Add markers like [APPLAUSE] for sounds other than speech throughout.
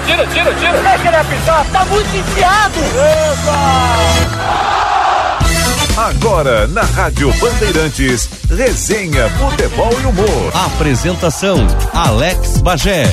tira, tira, tira, tira. Deixa ele apitar, tá muito enfiado. Epa! Agora, na Rádio Bandeirantes, resenha, futebol e humor. Apresentação, Alex Bagé.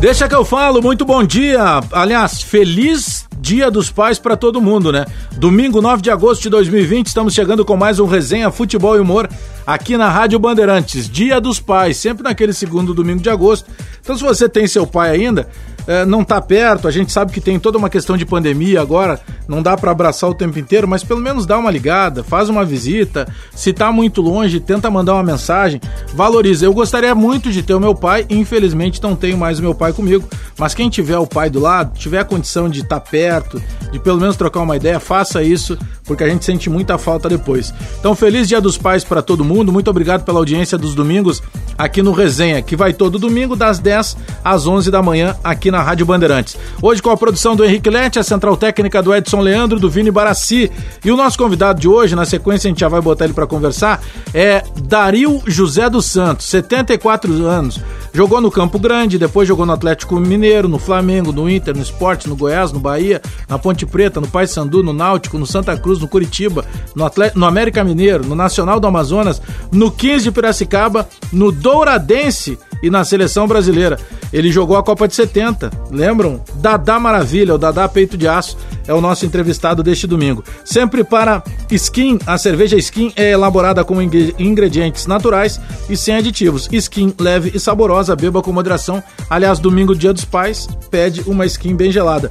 Deixa que eu falo, muito bom dia. Aliás, feliz Dia dos Pais para todo mundo, né? Domingo 9 de agosto de 2020, estamos chegando com mais um resenha Futebol e Humor aqui na Rádio Bandeirantes. Dia dos Pais, sempre naquele segundo domingo de agosto. Então, se você tem seu pai ainda, é, não tá perto, a gente sabe que tem toda uma questão de pandemia agora, não dá para abraçar o tempo inteiro, mas pelo menos dá uma ligada, faz uma visita. Se tá muito longe, tenta mandar uma mensagem, valoriza. Eu gostaria muito de ter o meu pai, infelizmente não tenho mais o meu pai comigo, mas quem tiver o pai do lado, tiver a condição de estar tá perto, de pelo menos trocar uma ideia, faça isso, porque a gente sente muita falta depois. Então, feliz Dia dos Pais para todo mundo, muito obrigado pela audiência dos domingos aqui no Resenha, que vai todo domingo das 10 às 11 da manhã aqui na Rádio Bandeirantes. Hoje com a produção do Henrique Lete, a central técnica do Edson Leandro, do Vini Barassi. E o nosso convidado de hoje, na sequência a gente já vai botar ele para conversar, é Dario José dos Santos, 74 anos. Jogou no Campo Grande, depois jogou no Atlético Mineiro, no Flamengo, no Inter, no Esporte, no Goiás, no Bahia, na Ponte Preta, no Paysandu, no Náutico, no Santa Cruz, no Curitiba, no, Atlético, no América Mineiro, no Nacional do Amazonas, no 15 de Piracicaba, no Douradense e na seleção brasileira. Ele jogou a Copa de 70, lembram? Dadá Maravilha, o Dadá Peito de Aço, é o nosso entrevistado deste domingo. Sempre para Skin, a cerveja Skin é elaborada com ingredientes naturais e sem aditivos. Skin leve e saborosa, beba com moderação. Aliás, domingo, dia dos pais, pede uma Skin bem gelada.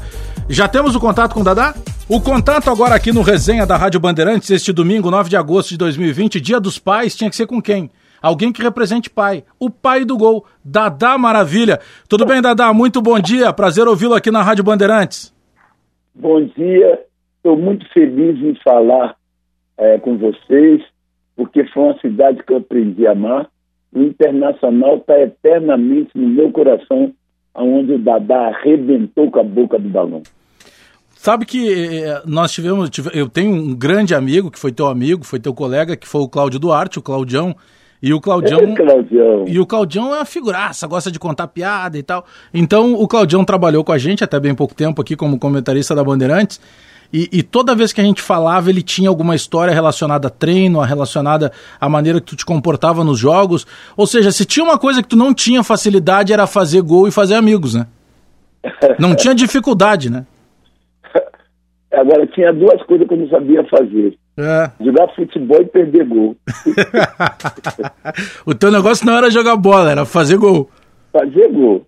Já temos o contato com o Dadá? O contato agora aqui no Resenha da Rádio Bandeirantes, este domingo, 9 de agosto de 2020, dia dos pais, tinha que ser com quem? Alguém que represente pai. O pai do gol, Dadá Maravilha. Tudo bem, Dadá? Muito bom dia. Prazer ouvi-lo aqui na Rádio Bandeirantes. Bom dia. Estou muito feliz em falar é, com vocês, porque foi uma cidade que eu aprendi a amar. O Internacional está eternamente no meu coração, onde o Dadá arrebentou com a boca do balão. Sabe que eh, nós tivemos, eu tenho um grande amigo que foi teu amigo, foi teu colega, que foi o Cláudio Duarte, o Claudião, e o Claudião. É, Claudião. E o Claudião é uma figuraça, gosta de contar piada e tal. Então o Claudião trabalhou com a gente até bem pouco tempo aqui como comentarista da Bandeirantes. E, e, toda vez que a gente falava, ele tinha alguma história relacionada a treino, relacionada à maneira que tu te comportava nos jogos. Ou seja, se tinha uma coisa que tu não tinha facilidade, era fazer gol e fazer amigos, né? Não tinha dificuldade, né? [LAUGHS] Agora, tinha duas coisas que eu não sabia fazer. É. Jogar futebol e perder gol. [LAUGHS] o teu negócio não era jogar bola, era fazer gol. Fazer gol.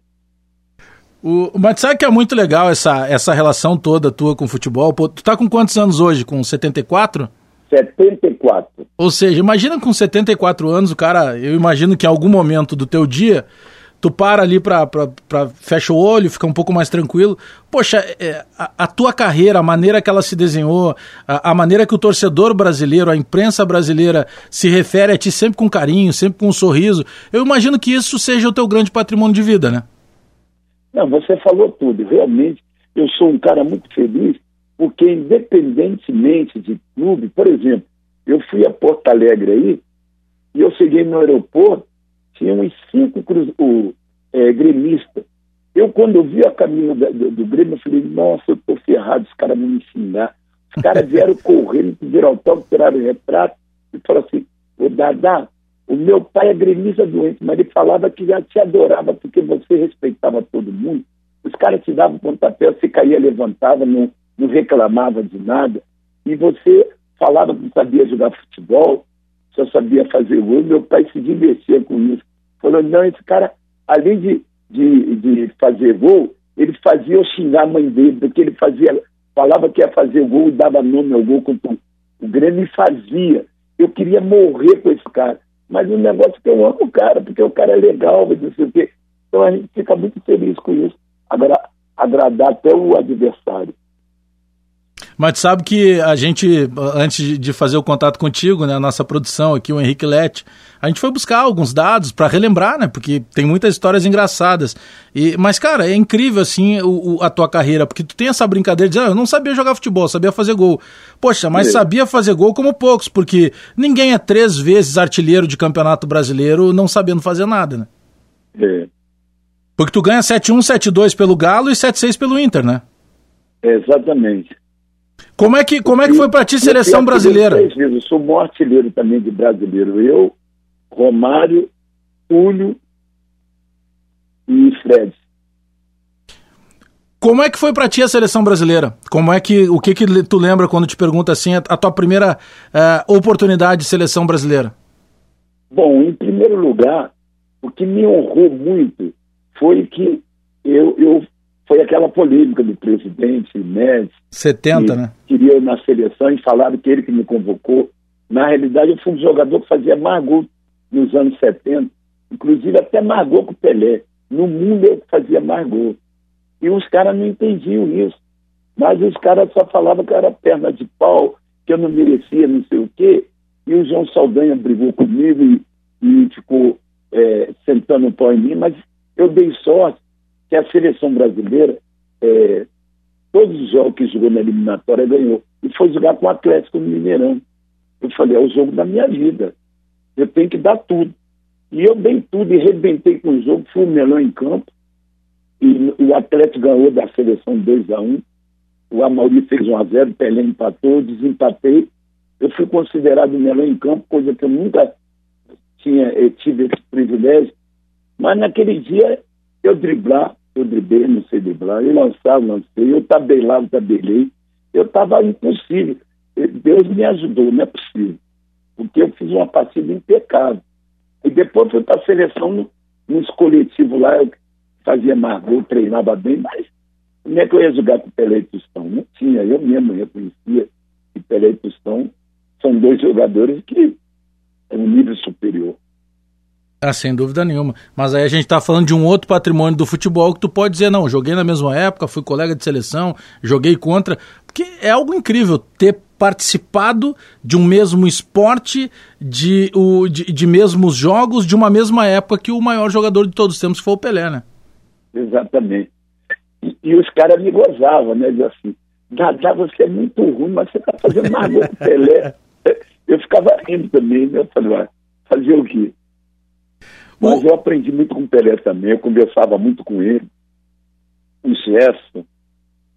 O, mas sabe que é muito legal essa, essa relação toda tua com o futebol? Pô, tu tá com quantos anos hoje? Com 74? 74. Ou seja, imagina com 74 anos, o cara, eu imagino que em algum momento do teu dia tu para ali pra, pra, pra fecha o olho, fica um pouco mais tranquilo. Poxa, é, a, a, tua carreira, a maneira que ela se desenhou, a, a, maneira que o torcedor brasileiro, a imprensa brasileira se refere a ti sempre com carinho, sempre com um sorriso, eu imagino que isso seja o teu grande patrimônio de vida, né? Não, você falou tudo. Realmente, eu sou um cara muito feliz, porque independentemente de clube, por exemplo, eu fui a Porto Alegre aí, e eu cheguei no aeroporto, tinha uns cinco cruz, o, é, gremistas. Eu, quando eu vi a caminho da, do, do, Grêmio, eu falei, nossa, eu tô ferrado, os caras vão me ensinar. Os caras vieram [LAUGHS] correndo, pediram autógrafo, tiraram o retrato e falaram assim, ô Dada, o meu pai é gremista doente, mas ele falava que já te adorava porque você respeitava todo mundo. Os caras te davam pontapé, você caía, levantava, não, não reclamava de nada. E você falava que sabia jogar futebol, só sabia fazer gol. Meu pai se divertia com isso. Falou, não, esse cara, além de, de, de fazer gol, ele fazia eu xingar a mãe dele, porque ele fazia, falava que ia fazer gol e dava nome ao gol contra o Grêmio e fazia. Eu queria morrer com esse cara. Mas o negócio é que eu amo o cara, porque o cara é legal, não sei o quê. Então a gente fica muito feliz com isso. Agora, agradar até o adversário. Mas sabe que a gente, antes de fazer o contato contigo, né, a nossa produção aqui, o Henrique Lete, a gente foi buscar alguns dados para relembrar, né? Porque tem muitas histórias engraçadas. E, mas, cara, é incrível, assim, o, o, a tua carreira, porque tu tem essa brincadeira de, ah, eu não sabia jogar futebol, sabia fazer gol. Poxa, mas é. sabia fazer gol como poucos, porque ninguém é três vezes artilheiro de campeonato brasileiro não sabendo fazer nada, né? É. Porque tu ganha 7-1, 7-2 pelo Galo e 7-6 pelo Inter, né? Exatamente. Como é que, como é que foi para ti seleção brasileira? Eu sou maior artilheiro também de brasileiro. Eu, Romário, Túlio e Fred. Como é que foi para ti a seleção brasileira? Como é que o que que tu lembra quando te pergunta assim a, a tua primeira uh, oportunidade de seleção brasileira? Bom, em primeiro lugar, o que me honrou muito foi que eu, eu foi aquela polêmica do presidente Médici. 70, que né? Queria na seleção e falaram que ele que me convocou. Na realidade, eu fui um jogador que fazia mais gol nos anos 70, inclusive até gol que o Pelé. No mundo eu fazia mais gol. E os caras não entendiam isso. Mas os caras só falavam que eu era perna de pau, que eu não merecia não sei o quê. E o João Saldanha brigou comigo e, e ficou é, sentando um pau em mim, mas eu dei sorte que a seleção brasileira, é, todos os jogos que jogou na eliminatória, ganhou. E foi jogar com o Atlético no Mineirão. Eu falei, é o jogo da minha vida. Eu tenho que dar tudo. E eu dei tudo e rebentei com o jogo, fui o melhor em campo. E o Atlético ganhou da seleção 2 a 1 O Amauri fez 1 a 0 o Pelé empatou, desempatei. Eu fui considerado o melhor em campo, coisa que eu nunca tinha, eu tive esse privilégio. Mas naquele dia, eu driblar, eu driblei, não sei driblar, eu lançar, lancei, eu tabelava, tabelei. Eu estava impossível. Deus me ajudou, não é possível. Porque eu fiz uma partida impecável. E depois fui para a seleção no, nos coletivos lá, eu fazia mais gol, treinava bem, mas como é que eu ia jogar com Pelé e Tostão? Não tinha, eu mesmo reconhecia que Pelé e Tostão são dois jogadores que é um nível superior. Ah, sem dúvida nenhuma. Mas aí a gente está falando de um outro patrimônio do futebol que tu pode dizer, não, joguei na mesma época, fui colega de seleção, joguei contra. Porque é algo incrível ter participado de um mesmo esporte, de, o, de, de mesmos jogos, de uma mesma época que o maior jogador de todos os tempos foi o Pelé, né? Exatamente. E, e os caras me gozavam, né? Diz assim, Dadá, você é muito ruim, mas você está fazendo mais gol que o Pelé. [LAUGHS] Eu ficava rindo também, né? Eu falei, fazer o quê? Mas eu aprendi muito com o Pelé também, eu conversava muito com ele. O gesto,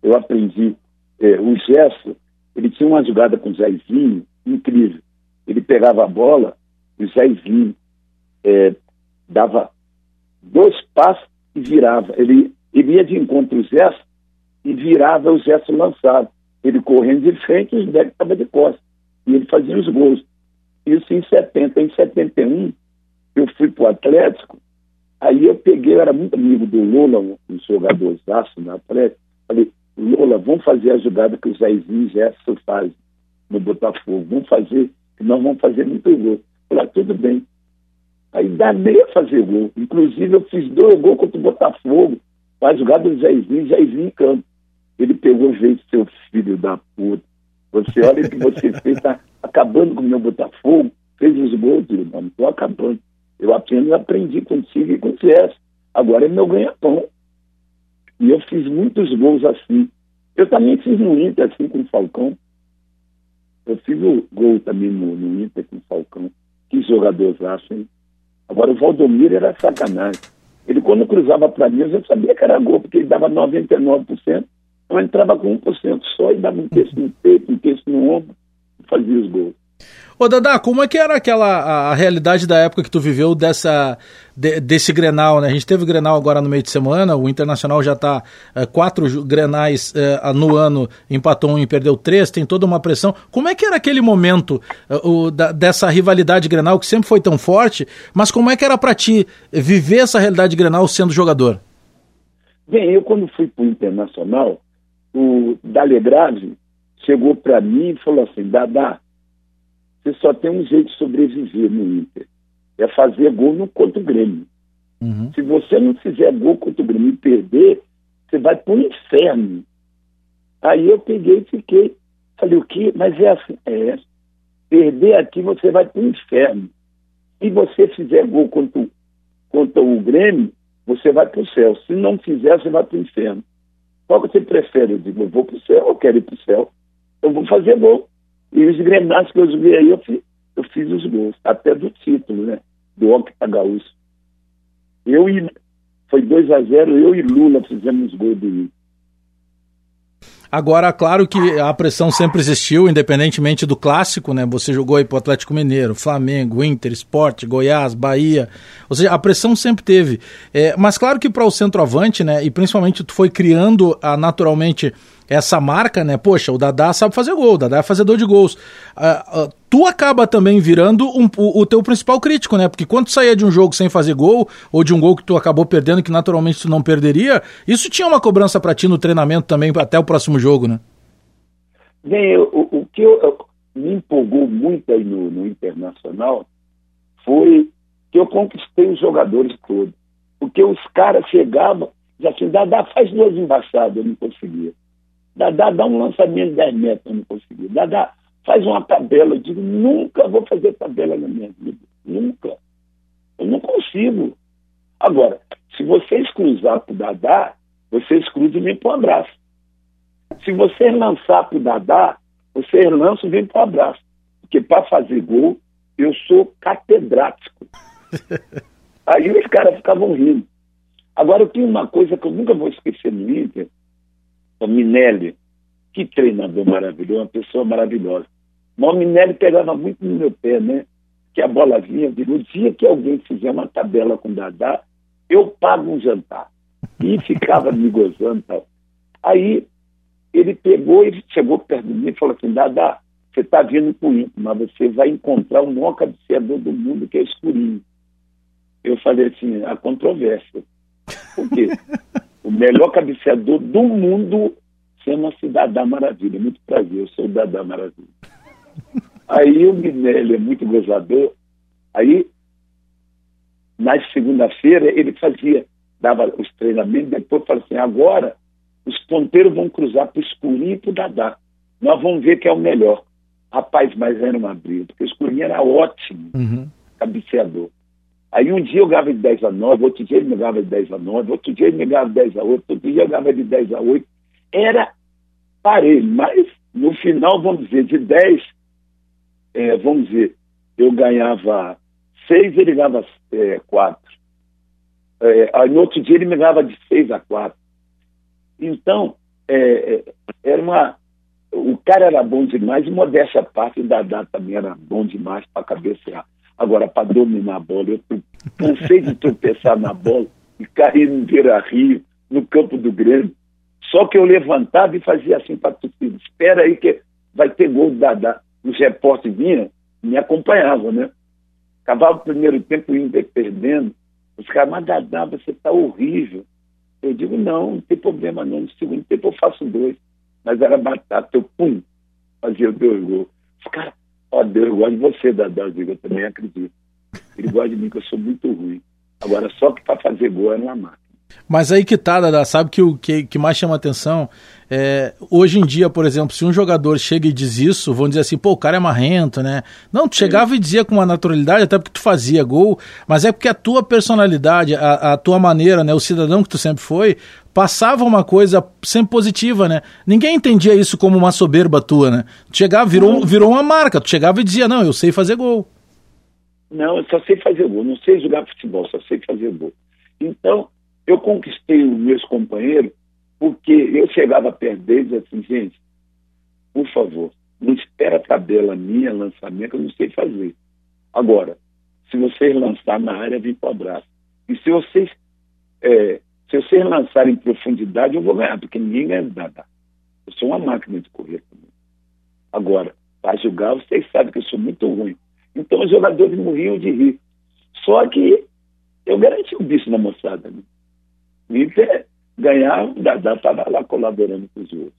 eu aprendi. É, o gesto, ele tinha uma jogada com o Zezinho incrível. Ele pegava a bola o Zezinho é, dava dois passos e virava. Ele, ele ia de encontro ao gesto e virava o gesto lançado. Ele correndo de frente e o Zé estava de costas. E ele fazia os gols. Isso em 70. Em 71, eu fui para o Atlético, aí eu peguei, eu era muito amigo do Lula, um, um jogadorzaço no Atlético, falei, Lula, vamos fazer a jogada que o Zezinho e Gerson fazem no Botafogo, vamos fazer, que nós vamos fazer muito gol. Falei, ah, tudo bem. Aí danei a fazer gol. Inclusive, eu fiz dois gols contra o Botafogo, para jogar do Zezinho, Zezinho em campo. Ele pegou veio, seu filho da puta. Você olha o que você fez, tá acabando com o meu Botafogo, fez os gols, não estou acabando. Eu apenas aprendi contigo e com Zé. Agora é meu ganha-pão. E eu fiz muitos gols assim. Eu também fiz no Inter, assim, com o Falcão. Eu fiz o gol também no, no Inter com o Falcão. Que jogadores acham, hein? Agora, o Valdomiro era sacanagem. Ele, quando cruzava para mim, eu sabia que era gol, porque ele dava 99%. Então, entrava com 1% só e dava um texto no peito, um texto no ombro, e fazia os gols. Ô Dadá, como é que era aquela a, a realidade da época que tu viveu dessa de, desse Grenal, né? A gente teve Grenal agora no meio de semana, o Internacional já está é, quatro Grenais é, no ano, empatou um e perdeu três, tem toda uma pressão. Como é que era aquele momento é, o, da, dessa rivalidade Grenal que sempre foi tão forte, mas como é que era para ti viver essa realidade Grenal sendo jogador? Bem, eu quando fui para o Internacional, o Dalegrave chegou para mim e falou assim, Dadá, você só tem um jeito de sobreviver no Inter. É fazer gol no contra o Grêmio. Uhum. Se você não fizer gol contra o Grêmio e perder, você vai para o inferno. Aí eu peguei e fiquei. Falei, o quê? Mas é assim. É. Perder aqui, você vai para o inferno. Se você fizer gol contra, o, contra o Grêmio, você vai para o céu. Se não fizer, você vai para o inferno. Qual que você prefere? Eu digo, eu vou para o céu, eu quero ir para o céu. Eu vou fazer gol. E os grenais que eu joguei aí, eu fiz, eu fiz os gols, até do título, né? Do Octa Gaúcho. Eu e, Foi 2 a 0 eu e Lula fizemos gol do Rio. Agora, claro que a pressão sempre existiu, independentemente do clássico, né? Você jogou aí pro Atlético Mineiro, Flamengo, Inter, Sport, Goiás, Bahia. Ou seja, a pressão sempre teve. É, mas claro que para o centroavante, né? E principalmente tu foi criando a, naturalmente essa marca, né? Poxa, o Dadá sabe fazer gol, o Dadá é fazedor de gols. Uh, uh, tu acaba também virando um, o, o, teu principal crítico, né? Porque quando tu saía de um jogo sem fazer gol, ou de um gol que tu acabou perdendo, que naturalmente tu não perderia, isso tinha uma cobrança para ti no treinamento também, até o próximo jogo, né? Bem, o, o que eu, me empolgou muito aí no, no Internacional foi que eu conquistei os jogadores todos. Porque os caras chegavam, já assim, Dadá faz duas embaixadas, eu não conseguia. Dadá dá um lançamento de 10 metros, eu não consegui. Dadá faz uma tabela. Eu digo, nunca vou fazer tabela na minha vida. Nunca. Eu não consigo. Agora, se vocês cruzar para o Dadá, vocês cruzam e vêm para o abraço. Se vocês lançar para o Dadá, vocês lançam e vêm para o abraço. Porque para fazer gol, eu sou catedrático. [LAUGHS] Aí os caras ficavam rindo. Agora, eu tenho uma coisa que eu nunca vou esquecer no Inter, o Minelli, que treinador maravilhoso, uma pessoa maravilhosa. Mas o Minelli pegava muito no meu pé, né? Que a bola vinha, o dia que alguém fizer uma tabela com o Dadá, eu pago um jantar. E ficava me gozando e tal. Aí ele pegou e chegou perto de mim e falou assim, Dadá, você está vindo com o mas você vai encontrar o maior cabeceador do mundo, que é escurinho. Eu falei assim, a controvérsia. Por quê? [LAUGHS] o melhor cabeceador do mundo chama-se Dadá Maravilha. Muito prazer, eu sou o Dadá Maravilha. Aí o Minelli é muito gozador. Aí, na segunda-feira, ele fazia, dava os treinamentos, depois falava assim, agora os ponteiros vão cruzar para o escurinho e para o Dadá. Nós vamos ver quem é o melhor. Rapaz, mas era uma briga, porque o escurinho era ótimo, uhum. cabeceador. Aí um dia eu ganhava de 10 a 9, outro dia ele me ganhava de 10 a 9, outro dia ele me ganhava de 10 a 8, outro dia eu ganhava de 10 a 8. Era parelho, mas no final, vamos dizer, de 10, é, vamos dizer, eu ganhava 6, ele ganhava é, 4. É, aí no outro dia ele me ganhava de 6 a 4. Então, é, é, era uma. O cara era bom demais, e modéstia parte, o Dadá também era bom demais para cabecear. Agora, para dominar a bola, eu cansei de tropeçar na bola e cair no Beira-Rio, no campo do Grêmio. Só que eu levantava e fazia assim para torcida. Espera aí que vai ter gol do Dadá. Os repórteres vinham, me acompanhavam, né? Acabava o primeiro tempo indo perdendo. Os caras, mas Dadá, você está horrível. Eu digo, não, não tem problema não. No segundo tempo eu faço dois. Mas era batata, eu pum, fazia dois gols. Os caras, Ó, oh, Deus gosta de você, Dadá. Eu digo, eu também acredito. Ele gosta de mim, que eu sou muito ruim. Agora, só que para fazer gol é uma máquina. Mas aí que tá, Dada, sabe que o que, que mais chama atenção é, hoje em dia, por exemplo, se um jogador chega e diz isso, vão dizer assim, pô, o cara é marrento, né? Não, tu chegava e dizia com uma naturalidade, até porque tu fazia gol, mas é porque a tua personalidade, a, a tua maneira, né, o cidadão que tu sempre foi, passava uma coisa sempre positiva, né? Ninguém entendia isso como uma soberba tua, né? Tu chegava, virou, virou uma marca, tu chegava e dizia, não, eu sei fazer gol. Não, eu só sei fazer gol, não sei jogar futebol, só sei fazer gol. Então, eu conquistei os meus companheiros porque eu chegava perto deles assim, gente, por favor, não espera tabela minha, lançamento, eu não sei fazer. Agora, se vocês lançarem na área, vem para o abraço. E se vocês, é, se vocês lançarem em profundidade, eu vou ganhar, porque ninguém ganha nada. Eu sou uma máquina de correr também. Agora, para jogar, vocês sabem que eu sou muito ruim. Então os jogadores morriam de rir. Só que eu garanti o bicho na moçada. Né? Inter ganhava, o Dadá estava lá colaborando com os outros.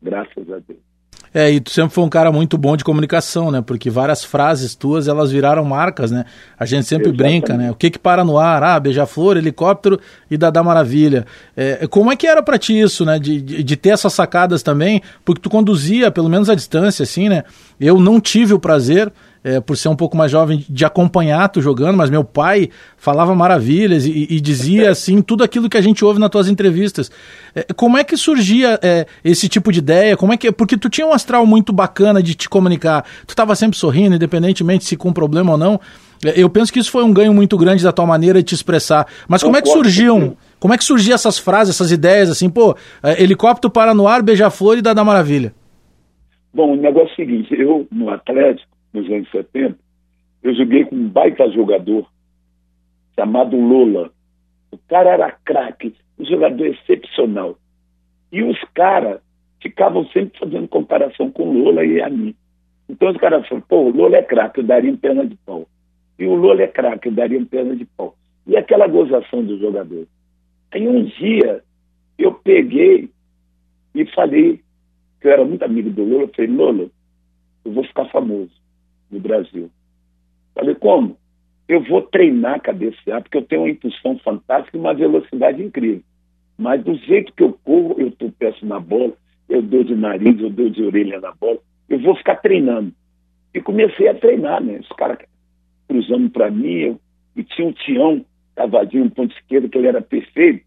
Graças a Deus. É, e tu sempre foi um cara muito bom de comunicação, né? Porque várias frases tuas, elas viraram marcas, né? A gente sempre Exatamente. brinca, né? O que que para no ar? Ah, beija-flor, helicóptero e Dadá Maravilha. É, como é que era para ti isso, né? De, de, de, ter essas sacadas também, porque tu conduzia, pelo menos à distância, assim, né? Eu não tive o prazer, é, por ser um pouco mais jovem, de acompanhar tu jogando, mas meu pai falava maravilhas e, e dizia [LAUGHS] assim tudo aquilo que a gente ouve nas tuas entrevistas. É, como é que surgia é, esse tipo de ideia? Como é que porque tu tinha um astral muito bacana de te comunicar, tu estava sempre sorrindo, independentemente se com problema ou não. É, eu penso que isso foi um ganho muito grande da tua maneira de te expressar. Mas como é que surgiam, como é que surgiam essas frases, essas ideias, assim, pô, é, helicóptero para no ar, beija-flor e dá da maravilha? Bom, o negócio é o seguinte, eu, no Atlético, nos anos 70, eu joguei com um baita jogador chamado Lula. O cara era craque, um jogador excepcional. E os caras ficavam sempre fazendo comparação com o Lula e a mim. Então os caras falaram, pô, o Lula é craque, eu daria um perna de pau. E o Lula é craque, eu daria um perna de pau. E aquela gozação do jogador. Aí um dia eu peguei e falei, que eu era muito amigo do Lula, eu falei, Lula, eu vou ficar famoso no Brasil. Falei, como? Eu vou treinar cabecear, porque eu tenho uma impulsão fantástica e uma velocidade incrível. Mas do jeito que eu corro, eu tropeço na bola, eu dou de nariz, eu dou de orelha na bola, eu vou ficar treinando. E comecei a treinar, né? Os caras cruzando para mim, eu, e tinha um Tião, cavadinho, um ponto esquerdo, que ele era perfeito.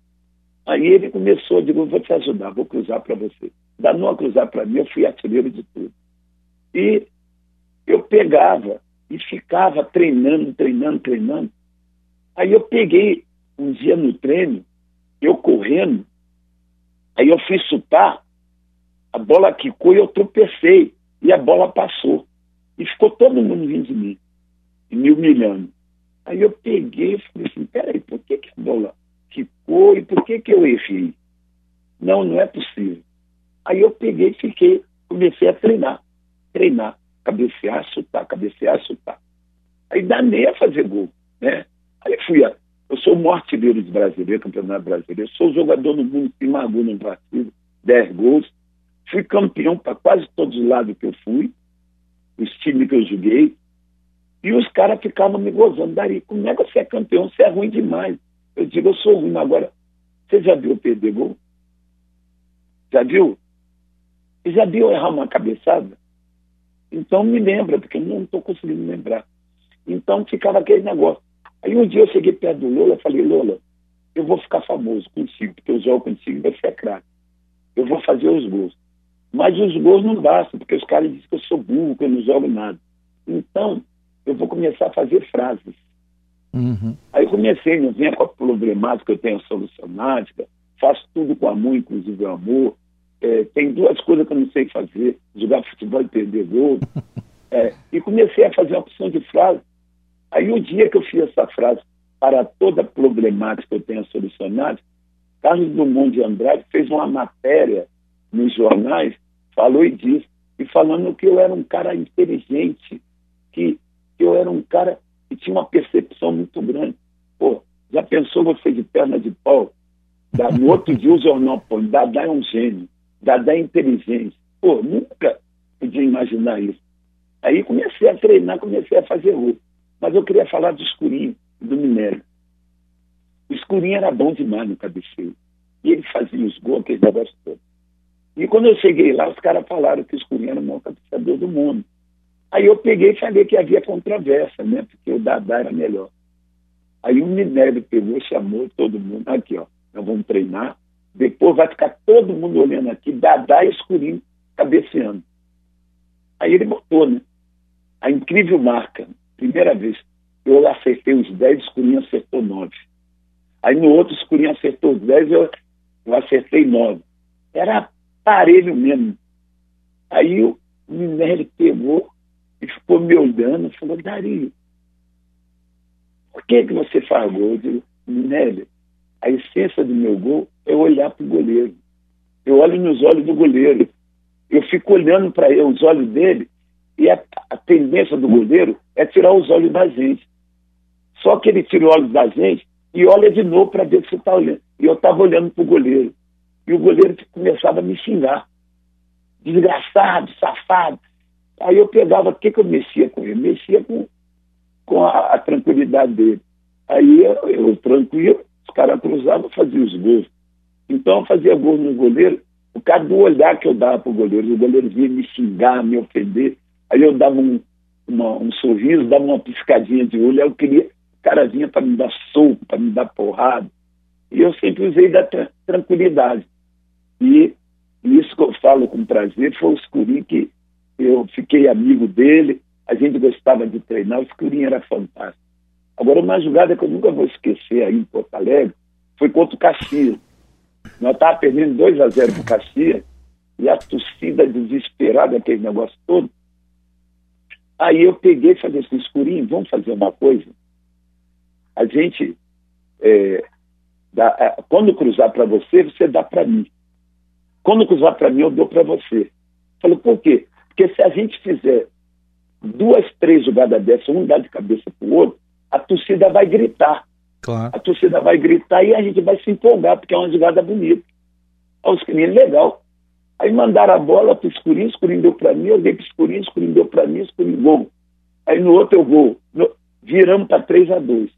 Aí ele começou, eu digo, vou te ajudar, vou cruzar para você. Da não cruzar para mim, eu fui artilheiro de tudo. E eu pegava e ficava treinando, treinando, treinando. Aí eu peguei um dia no treino, eu correndo, aí eu fui chutar, a bola quicou e eu tropecei, e a bola passou. E ficou todo mundo vindo de mim, me humilhando. Aí eu peguei e falei assim, peraí, por que, que a bola quicou e por que, que eu errei? Não, não é possível. Aí eu peguei e fiquei, comecei a treinar, treinar, cabecear, chutar, cabecear, chutar. Aí danei a fazer gol, né? Aí fui a, eu sou o maior artilheiro de brasileiro, campeonato brasileiro. Eu sou jogador no mundo que gol no partido, 10 gols. Fui campeão para quase todos os lados que eu fui, os times que eu joguei. E os caras ficavam me gozando. Dari, como é que você é campeão? Você é ruim demais. Eu digo, eu sou ruim. Agora, você já viu perder gol? Já viu? Já viu errar uma cabeçada? Então me lembra, porque eu não estou conseguindo lembrar. Então ficava aquele negócio. Aí um dia eu cheguei perto do Lula e falei, Lula, eu vou ficar famoso contigo, porque eu jogo e você é craque. Eu vou fazer os gols. Mas os gols não bastam, porque os caras dizem que eu sou burro, que eu não jogo nada. Então, eu vou começar a fazer frases. Uhum. Aí comecei, não venha com a problemática, eu tenho a solucionática, faço tudo com amor, inclusive o amor. É, tem duas coisas que eu não sei fazer, jogar futebol e perder gol. [LAUGHS] É, e comecei a fazer uma opção de frase Aí o dia que eu fiz essa frase, para toda problemática que eu tenha solucionado, Carlos Drummond de Andrade fez uma matéria nos jornais, falou e disse, e falando que eu era um cara inteligente, que, que eu era um cara que tinha uma percepção muito grande. Pô, já pensou você de perna de pau? No outro dia o jornal põe, Dadá é um gênio, Dadá é inteligente. Pô, nunca podia imaginar isso. Aí comecei a treinar, comecei a fazer outro. Mas eu queria falar do escurinho, do minério. O escurinho era bom demais no cabeceio. E ele fazia os gols, aqueles negócios todos. E quando eu cheguei lá, os caras falaram que o escurinho era o maior cabeceador do mundo. Aí eu peguei e falei que havia controvérsia, né? Porque o Dadá era melhor. Aí o Minério pegou, chamou todo mundo. Aqui, ó, nós vamos treinar. Depois vai ficar todo mundo olhando aqui, Dadá e Escurinho cabeceando. Aí ele botou, né? A incrível marca primeira vez, eu acertei os 10, o Escurinho acertou 9. Aí no outro, Escurinho acertou 10, eu, eu acertei 9. Era parelho mesmo. Aí o Minelli pegou e ficou me olhando falou, Dario, por que, que você faz gol? Eu digo, Minelli, a essência do meu gol é olhar para o goleiro. Eu olho nos olhos do goleiro. Eu fico olhando para os olhos dele e a, a, tendência do goleiro é tirar os olhos da gente. Só que ele tira os olhos da gente e olha de novo para ver se está olhando. E eu estava olhando para o goleiro. E o goleiro começava a me xingar. Desgraçado, safado. Aí eu pegava, o que, que eu mexia com ele? Mexia com, com a, a tranquilidade dele. Aí eu, eu tranquilo, os caras cruzavam e faziam os gols. Então fazia gol no goleiro, o cara do olhar que eu dava para o goleiro, o goleiro vinha me xingar, me ofender. Aí eu dava um, uma, um sorriso, dava uma piscadinha de olho, aí eu queria, o cara vinha para me dar soco, para me dar porrada. E eu sempre usei da tra tranquilidade. E isso que eu falo com prazer foi o Escurinho que eu fiquei amigo dele, a gente gostava de treinar, o Escurinho era fantástico. Agora, uma jogada que eu nunca vou esquecer aí em Porto Alegre foi contra o Caxias. Nós estávamos perdendo 2 a 0 para o Caxias e a torcida desesperada, aquele negócio todo. Aí eu peguei e falei assim, escurinho, vamos fazer uma coisa. A gente, é, dá, é, quando cruzar para você, você dá para mim. Quando cruzar para mim, eu dou para você. Falei, por quê? Porque se a gente fizer duas, três jogadas dessas, um dá de cabeça para o outro, a torcida vai gritar. Claro. A torcida vai gritar e a gente vai se empolgar, porque é uma jogada bonita. Olha os meninos, legal. Aí mandaram a bola para o Escurinho, Escurinho deu para mim, eu dei para o Escurinho, Escurinho deu para mim, Escurinho gol. Aí no outro eu vou. No, viramos para 3 a 2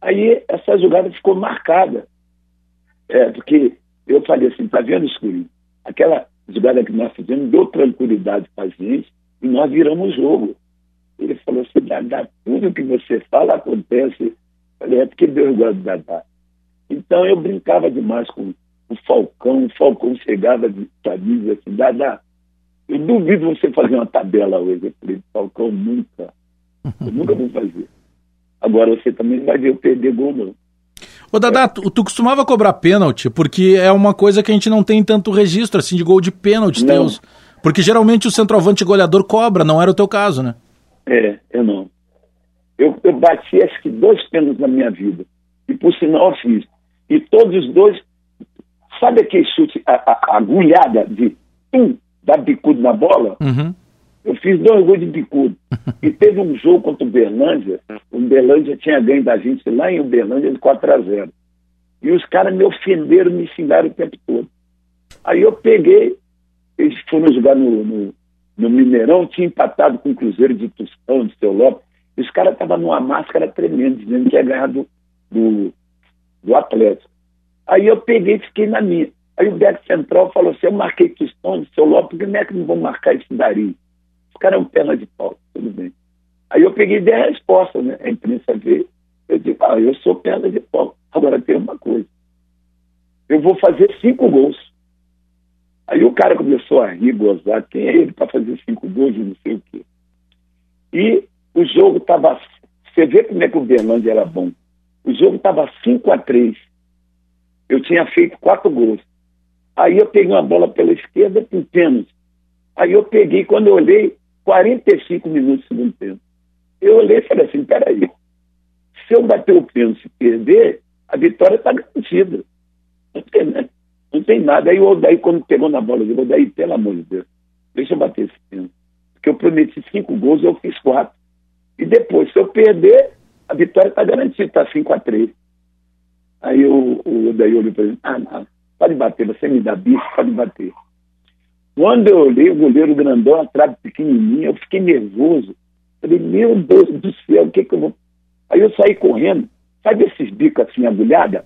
Aí essa jogada ficou marcada. É, porque eu falei assim, tá vendo, Escurinho? Aquela jogada que nós fizemos deu tranquilidade para a gente e nós viramos o jogo. Ele falou assim, Dadá, tudo que você fala acontece. Eu falei, é porque Deus gosta de Dadá. Então eu brincava demais com o Falcão, o Falcão chegava de camisa assim, Dadá, eu duvido você fazer uma tabela hoje. Eu falei, Falcão, nunca. Eu nunca vou fazer. Agora você também não vai ver eu perder gol, não. Ô, Dadá, tu, tu, costumava cobrar pênalti, porque é uma coisa que a gente não tem tanto registro, assim, de gol de pênalti. Os... Porque geralmente o centroavante goleador cobra, não era o teu caso, né? É, eu não. Eu, eu bati acho que dois pênaltis na minha vida. E por sinal eu fiz. E todos os dois, sabe aquele chute, a, a, a agulhada de tum, dar bicudo na bola? Uhum. Eu fiz dois gols de bicudo. [LAUGHS] e teve um jogo contra o Uberlândia. O Uberlândia tinha ganho da gente lá em Uberlândia de 4 a 0 E os caras me ofenderam, me xingaram o tempo todo. Aí eu peguei, eles foram jogar no, no, no Mineirão, tinha empatado com o Cruzeiro de Tostão, de Seu Lopes. E os caras estavam numa máscara tremenda, dizendo que ia ganhar do, do, do Atlético. Aí eu peguei e fiquei na minha. Aí o Beck Central falou assim: eu marquei Tostão de Seu Lopes, como é que não vão marcar esse daria? cara é um perna de pau, tudo bem. Aí eu peguei e dei a resposta, né? A imprensa veio. Eu digo, ah, eu sou perna de pau. Agora tem uma coisa. Eu vou fazer cinco gols. Aí o cara começou a rir, gozar. Quem é ele para fazer cinco gols e não sei o quê? E o jogo estava. Você vê como é que o Berlândia era bom. O jogo estava 5 a 3 Eu tinha feito quatro gols. Aí eu peguei uma bola pela esquerda com pênalti. Aí eu peguei, quando eu olhei, 45 minutos do segundo tempo. Eu olhei e falei assim, peraí, se eu bater o pênalti e perder, a vitória está garantida. Tem, né? Não tem nada. Aí o Odaí, quando pegou na bola, eu disse, Odaí, pelo amor de Deus, deixa eu bater esse pênalti. Porque eu prometi cinco gols, eu fiz quatro. E depois, se eu perder, a vitória está garantida, está 5 a 3 Aí o, o Odaí olhou para ele, ah, não, pode bater, você me dá bicho, pode bater. Quando eu olhei o goleiro grandão, a trave pequenininha, eu fiquei nervoso. Falei, meu Deus do céu, o que que eu vou... Aí eu saí correndo, sabe esses bicos assim, agulhada?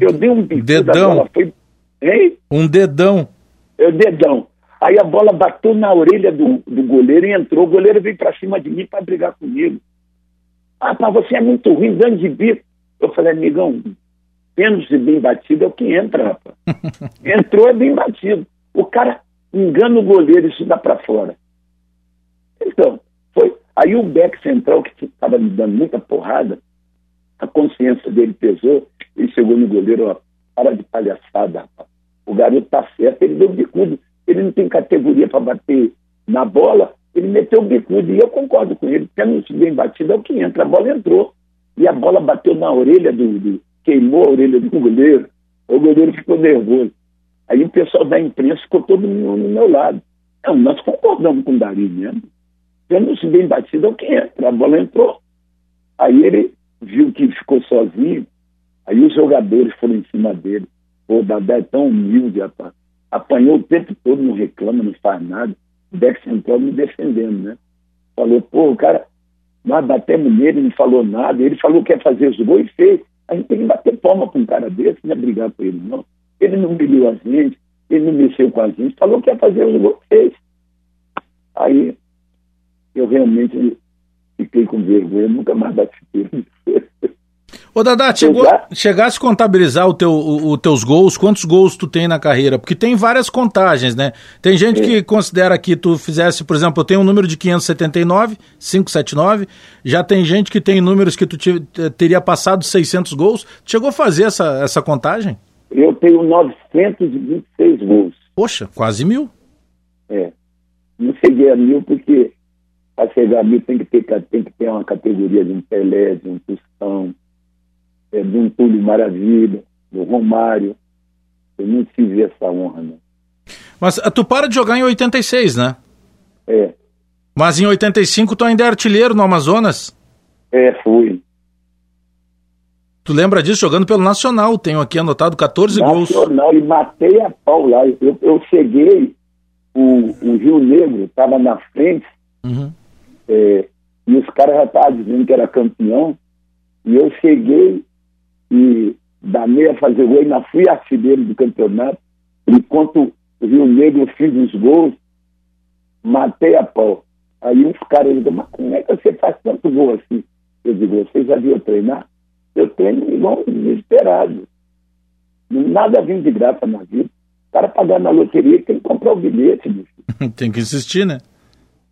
Eu dei um bico dedão. bola, foi... Hein? Um dedão. Eu dedão. Aí a bola bateu na orelha do, do goleiro e entrou. O goleiro veio para cima de mim para brigar comigo. Ah, mas você é muito ruim, dando de bico. Eu falei, amigão, pênalti bem batido é o que entra, rapaz. [LAUGHS] Entrou é bem batido. O cara engana o goleiro, isso dá para fora. Então, foi. Aí o back central, que estava me dando muita porrada, a consciência dele pesou, ele chegou no goleiro, ó, para de palhaçada, rapaz. O garoto tá certo, ele deu bicudo. Ele não tem categoria para bater na bola, ele meteu o bicudo. E eu concordo com ele, pênalti bem batido é o que entra. A bola entrou. E a bola bateu na orelha do, do queimou a orelha do goleiro. O goleiro ficou nervoso. Aí o pessoal da imprensa ficou todo no, no meu lado. Não, nós concordamos com o Dari mesmo. Tendo-se bem batido, é o que entra. A bola entrou. Aí ele viu que ficou sozinho. Aí os jogadores foram em cima dele. Pô, o Dadá é tão humilde, rapaz. Apanhou o tempo todo, não reclama, não faz nada. O Beck Central me defendendo, né? Falou, pô, o cara, nós batemos nele, não falou nada. Ele falou que ia fazer os gols e fez. A gente tem que bater palma para um cara desse, não é brigar com ele, não. Ele não humilhou a gente, ele não mexeu com a gente, falou que ia fazer os gols, fez. Aí eu realmente fiquei com vergonha, nunca mais bati [LAUGHS] Ô, Dadá, chegou, chegasse a contabilizar o teu, o, o, teus gols, quantos gols tu tem na carreira? Porque tem várias contagens, né? Tem gente é. que considera que tu fizesse, por exemplo, eu tenho um número de 579, 579, já tem gente que tem números que tu te, teria passado 600 gols. Chegou a fazer essa, essa contagem? Eu tenho 926 gols. Poxa, quase mil. É. Não cheguei a mil porque para chegar a mil tem que ter, tem que ter uma categoria de um Pelé, de um Tostão, é, de um Túlio Maravilha, do Romário. Eu não tive essa honra, né? Mas ah, tu para de jogar em 86, né? É. Mas em 85 tu ainda é artilheiro no Amazonas? É, fui. Tu lembra disso jogando pelo Nacional? Tenho aqui anotado 14 Nacional, gols. Nacional, e matei a pau lá. Eu, eu cheguei, o, o Rio Negro estava na frente, uhum. é, e os caras já estavam dizendo que era campeão, e eu cheguei e da meia fazer gol, ainda fui artilheiro do campeonato. Enquanto o Rio Negro fiz os gols, matei a pau. Aí uns caras dizem, mas como é que você faz tanto gol assim? Eu digo, você já viu treinar? Eu treino igual desesperado. Nada vem de graça na vida. O cara pagar na loteria tem que comprar o bilhete, bicho. [LAUGHS] tem que insistir, né?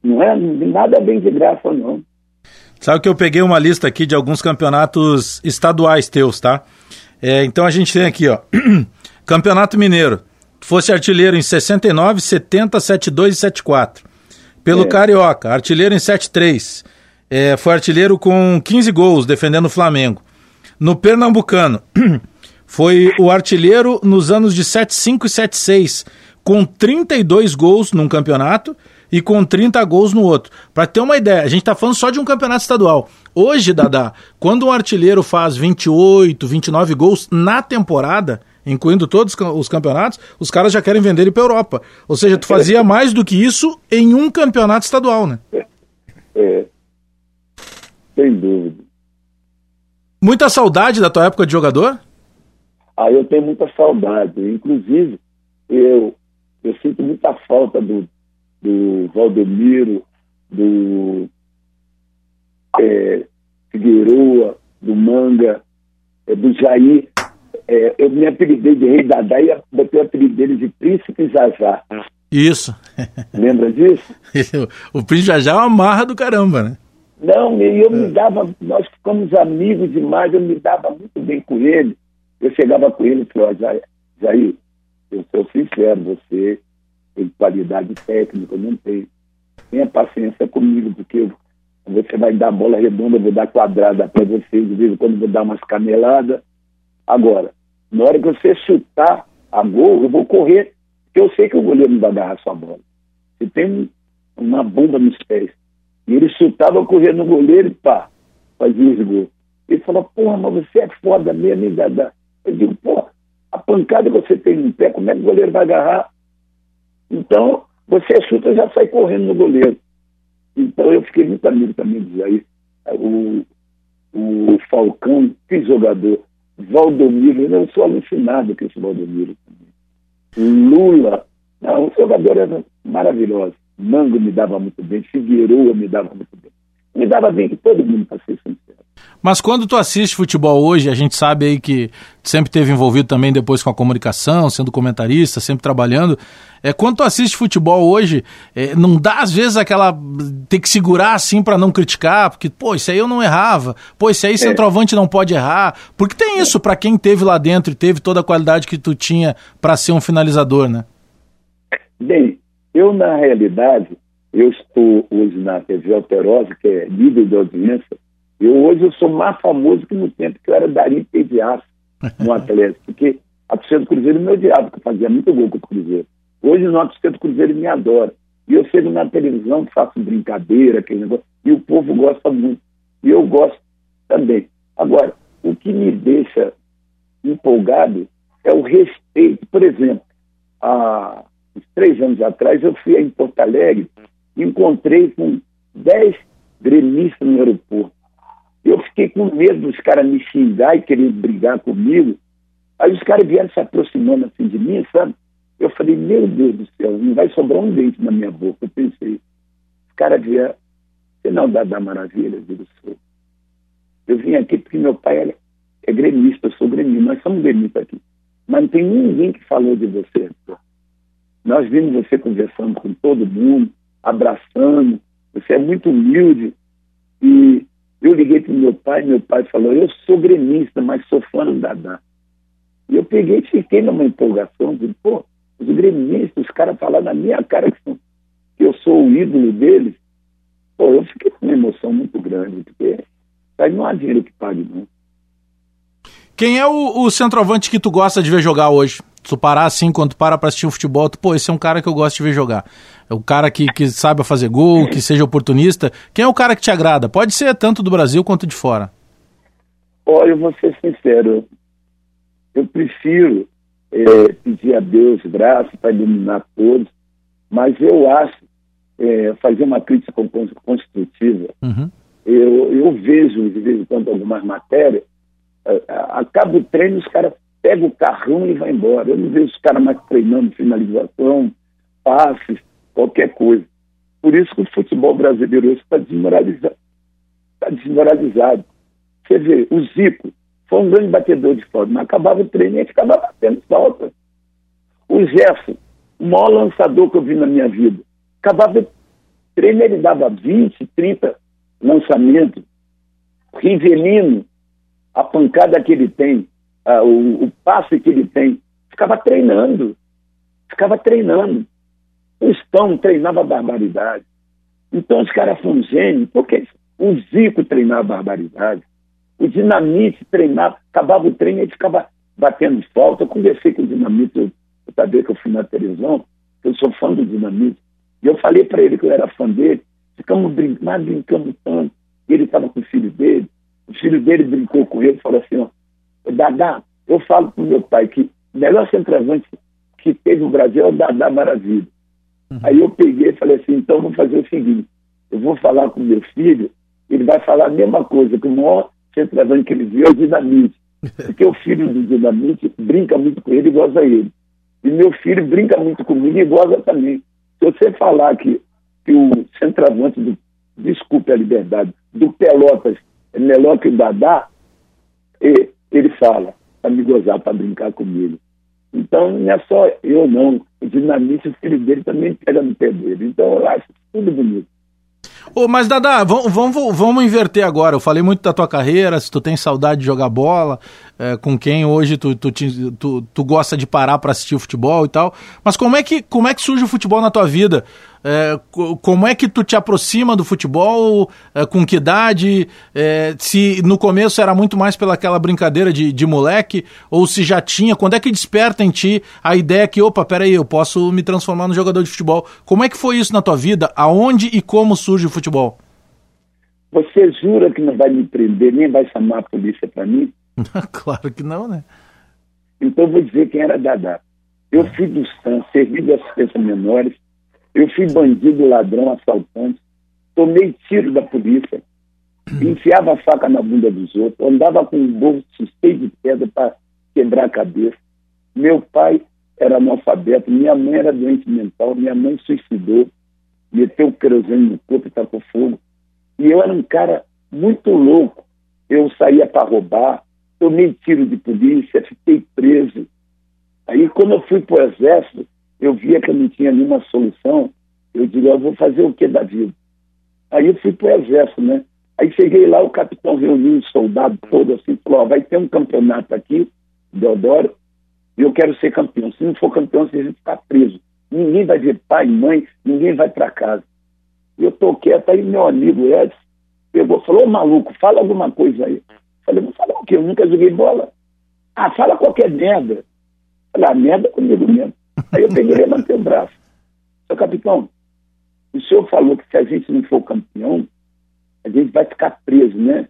Não é? Nada vem de graça, não. Sabe que eu peguei uma lista aqui de alguns campeonatos estaduais teus, tá? É, então a gente tem aqui, ó. [CLEARS THROAT] Campeonato Mineiro. Fosse artilheiro em 69, 70, 72 e 74. Pelo é. Carioca, artilheiro em 73. É, foi artilheiro com 15 gols, defendendo o Flamengo. No Pernambucano, [CLEARS THROAT] foi o artilheiro nos anos de 75 e 76, com 32 gols num campeonato e com 30 gols no outro. Para ter uma ideia, a gente está falando só de um campeonato estadual. Hoje, Dadá, quando um artilheiro faz 28, 29 gols na temporada, incluindo todos os campeonatos, os caras já querem vender ele para Europa. Ou seja, tu fazia mais do que isso em um campeonato estadual, né? É. Sem dúvida. Muita saudade da tua época de jogador? Ah, eu tenho muita saudade. Inclusive, eu, eu sinto muita falta do, do Valdemiro, do é, Figueroa, do Manga, é, do Jair. É, eu me apelidei de Rei Dadá e botei o apelido dele de Príncipe Zazá. Isso. Lembra disso? [LAUGHS] o Príncipe Zazá é uma marra do caramba, né? Não, e eu me é. dava, nós ficamos amigos demais, eu me dava muito bem com ele. Eu chegava com ele e falava, Jair, Jair, eu sou sincero, você tem qualidade técnica, não tem. Tenha paciência comigo, porque você vai dar bola redonda, vou dar quadrada para você, de vez em quando vou dar umas caneladas. Agora, na hora que você chutar a gol, eu vou correr, porque eu sei que o goleiro não vai agarrar sua bola. Você tem uma bomba nos pés. E ele chutava, corria no goleiro e pá, fazia os gols. Ele falou, porra, mas você é foda mesmo, hein? Eu digo, porra, a pancada que você tem no pé, como é que o goleiro vai agarrar? Então, você chuta já sai correndo no goleiro. Então, eu fiquei muito amigo também do Jair. O, o Falcão, que jogador. Valdomiro, eu sou alucinado com esse Valdomiro também. Lula, não, o jogador era maravilhoso. Mango me dava muito bem, Figueiredo me dava muito bem. Me dava bem todo mundo, para ser sincero. Mas quando tu assiste futebol hoje, a gente sabe aí que sempre teve envolvido também depois com a comunicação, sendo comentarista, sempre trabalhando. É, quando tu assiste futebol hoje, é, não dá às vezes aquela. ter que segurar assim para não criticar, porque, pô, isso aí eu não errava, pô, isso aí é. centroavante não pode errar. Porque tem isso para quem teve lá dentro e teve toda a qualidade que tu tinha para ser um finalizador, né? Bem, eu na realidade, eu estou hoje na TV Alterosa, que é líder de audiência, eu hoje eu sou mais famoso que no tempo que eu era Dari Pediaço [LAUGHS] no Atlético, porque a torcida do Cruzeiro me odiava, porque fazia muito gol com o Cruzeiro. Hoje no torcida do Cruzeiro me adora. E eu chego na televisão, faço brincadeira, aquele negócio, e o povo gosta muito. E eu gosto também. Agora, o que me deixa empolgado é o respeito. Por exemplo, há uns três anos atrás, eu fui em Porto Alegre, encontrei com dez gremistas no aeroporto. Eu fiquei com medo dos caras me xingar e querer brigar comigo. Aí os caras vieram se aproximando assim de mim, sabe? Eu falei, meu Deus do céu, não vai sobrar um dente na minha boca. Eu pensei, os caras vieram, você não dá da maravilha, eu sou. Eu vim aqui porque meu pai era é gremista, eu sou gremista, nós somos gremistas aqui. Mas não tem ninguém que falou de você. Nós vimos você conversando com todo mundo, abraçando, você é muito humilde. E eu liguei para meu pai, meu pai falou, eu sou gremista, mas sou fã do Dadá. E eu peguei e fiquei numa empolgação, de, pô, os gremistas, os caras falaram na minha cara que, são, que eu sou o ídolo deles. Pô, eu fiquei com uma emoção muito grande, porque aí não há dinheiro que pague, não. Quem é o, o, centroavante que tu gosta de ver jogar hoje? Tu parar assim, quando tu para pra assistir um futebol, tu, pô, esse é um cara que eu gosto de ver jogar. É o cara que, que saiba fazer gol, que seja oportunista. Quem é o cara que te agrada? Pode ser tanto do Brasil quanto de fora. Olha, eu vou ser sincero. Eu prefiro é, pedir a Deus graça para iluminar todos, mas eu acho, é, fazer uma crítica construtiva, uhum. eu, eu vejo de vez em quando algumas matérias, acaba o treino, os caras pegam o carrão e vão embora. Eu não vejo os caras mais treinando finalização, passes, qualquer coisa. Por isso que o futebol brasileiro hoje está desmoralizado. Está desmoralizado. Você vê, o Zico, foi um grande batedor de falta, mas acabava o treino e ficava batendo falta. O Gerson, o maior lançador que eu vi na minha vida, acabava o treino, ele dava 20, 30 lançamentos. Rivelino, a pancada que ele tem, a, o, o passe que ele tem, ficava treinando. Ficava treinando. O Stone treinava barbaridade. Então os caras são gênios, porque o Zico treinava barbaridade. O Dinamite treinava, acabava o treino e ele ficava batendo falta. Eu conversei com o Dinamite, eu, eu sabia que eu fui na televisão, eu sou fã do Dinamite. E eu falei para ele que eu era fã dele. Ficamos brincando, brincando tanto. E ele estava com o filho dele. O filho dele brincou com ele e falou assim: ó, Dadá, eu falo para o meu pai que o melhor centroavante que teve no Brasil é o Dadá Maravilha. Uhum. Aí eu peguei e falei assim: então vou fazer o seguinte, eu vou falar com meu filho, ele vai falar a mesma coisa, que o maior centroavante que ele viu é o Dinamite. [LAUGHS] Porque o filho do Dinamite brinca muito com ele e goza ele. E meu filho brinca muito comigo e goza também. Se você falar que, que o centroavante do, desculpe a liberdade, do Pelotas é melhor que o Dadá, ele fala para me gozar, para brincar comigo. Então, não é só eu, não. O Dinamite, o filho dele também pega no pé dele. Então, eu acho tudo bonito. Ô, mas Dada, vamos, vamos, vamos inverter agora. Eu falei muito da tua carreira, se tu tem saudade de jogar bola, é, com quem hoje tu, tu, tu, tu gosta de parar para assistir futebol e tal. Mas como é que, como é que surge o futebol na tua vida? É, como é que tu te aproxima do futebol? É, com que idade? É, se no começo era muito mais pela aquela brincadeira de, de moleque, ou se já tinha? Quando é que desperta em ti a ideia que, opa, peraí, eu posso me transformar num jogador de futebol? Como é que foi isso na tua vida? Aonde e como surge o futebol? Você jura que não vai me prender, nem vai chamar a polícia para mim? [LAUGHS] claro que não, né? Então vou dizer quem era Dadá. Eu fui do SAN, servi de assistência menores, eu fui bandido, ladrão, assaltante, tomei tiro da polícia, enfiava a faca na bunda dos outros, andava com um bolso cheio de pedra para quebrar a cabeça. Meu pai era analfabeto, minha mãe era doente mental, minha mãe suicidou, meteu querosene no corpo e tacou fogo. E eu era um cara muito louco. Eu saía para roubar, tomei tiro de polícia, fiquei preso. Aí, quando eu fui para o exército, eu via que eu não tinha nenhuma solução. Eu digo, eu vou fazer o que da vida? Aí fui para o exército, né? Aí cheguei lá, o capitão reuniu os soldados todos assim, falou, vai ter um campeonato aqui, Deodoro, e eu quero ser campeão. Se não for campeão, você vai ficar preso. Ninguém vai ver pai, mãe, ninguém vai para casa. Eu tô quieto, aí meu amigo Edson pegou falou, maluco, fala alguma coisa aí. Falei, vou falar o quê? Eu nunca joguei bola. Ah, fala qualquer merda. Falei, ah, merda comigo mesmo. Aí eu peguei e levantei o braço. Seu capitão, o senhor falou que se a gente não for campeão, a gente vai ficar preso, né?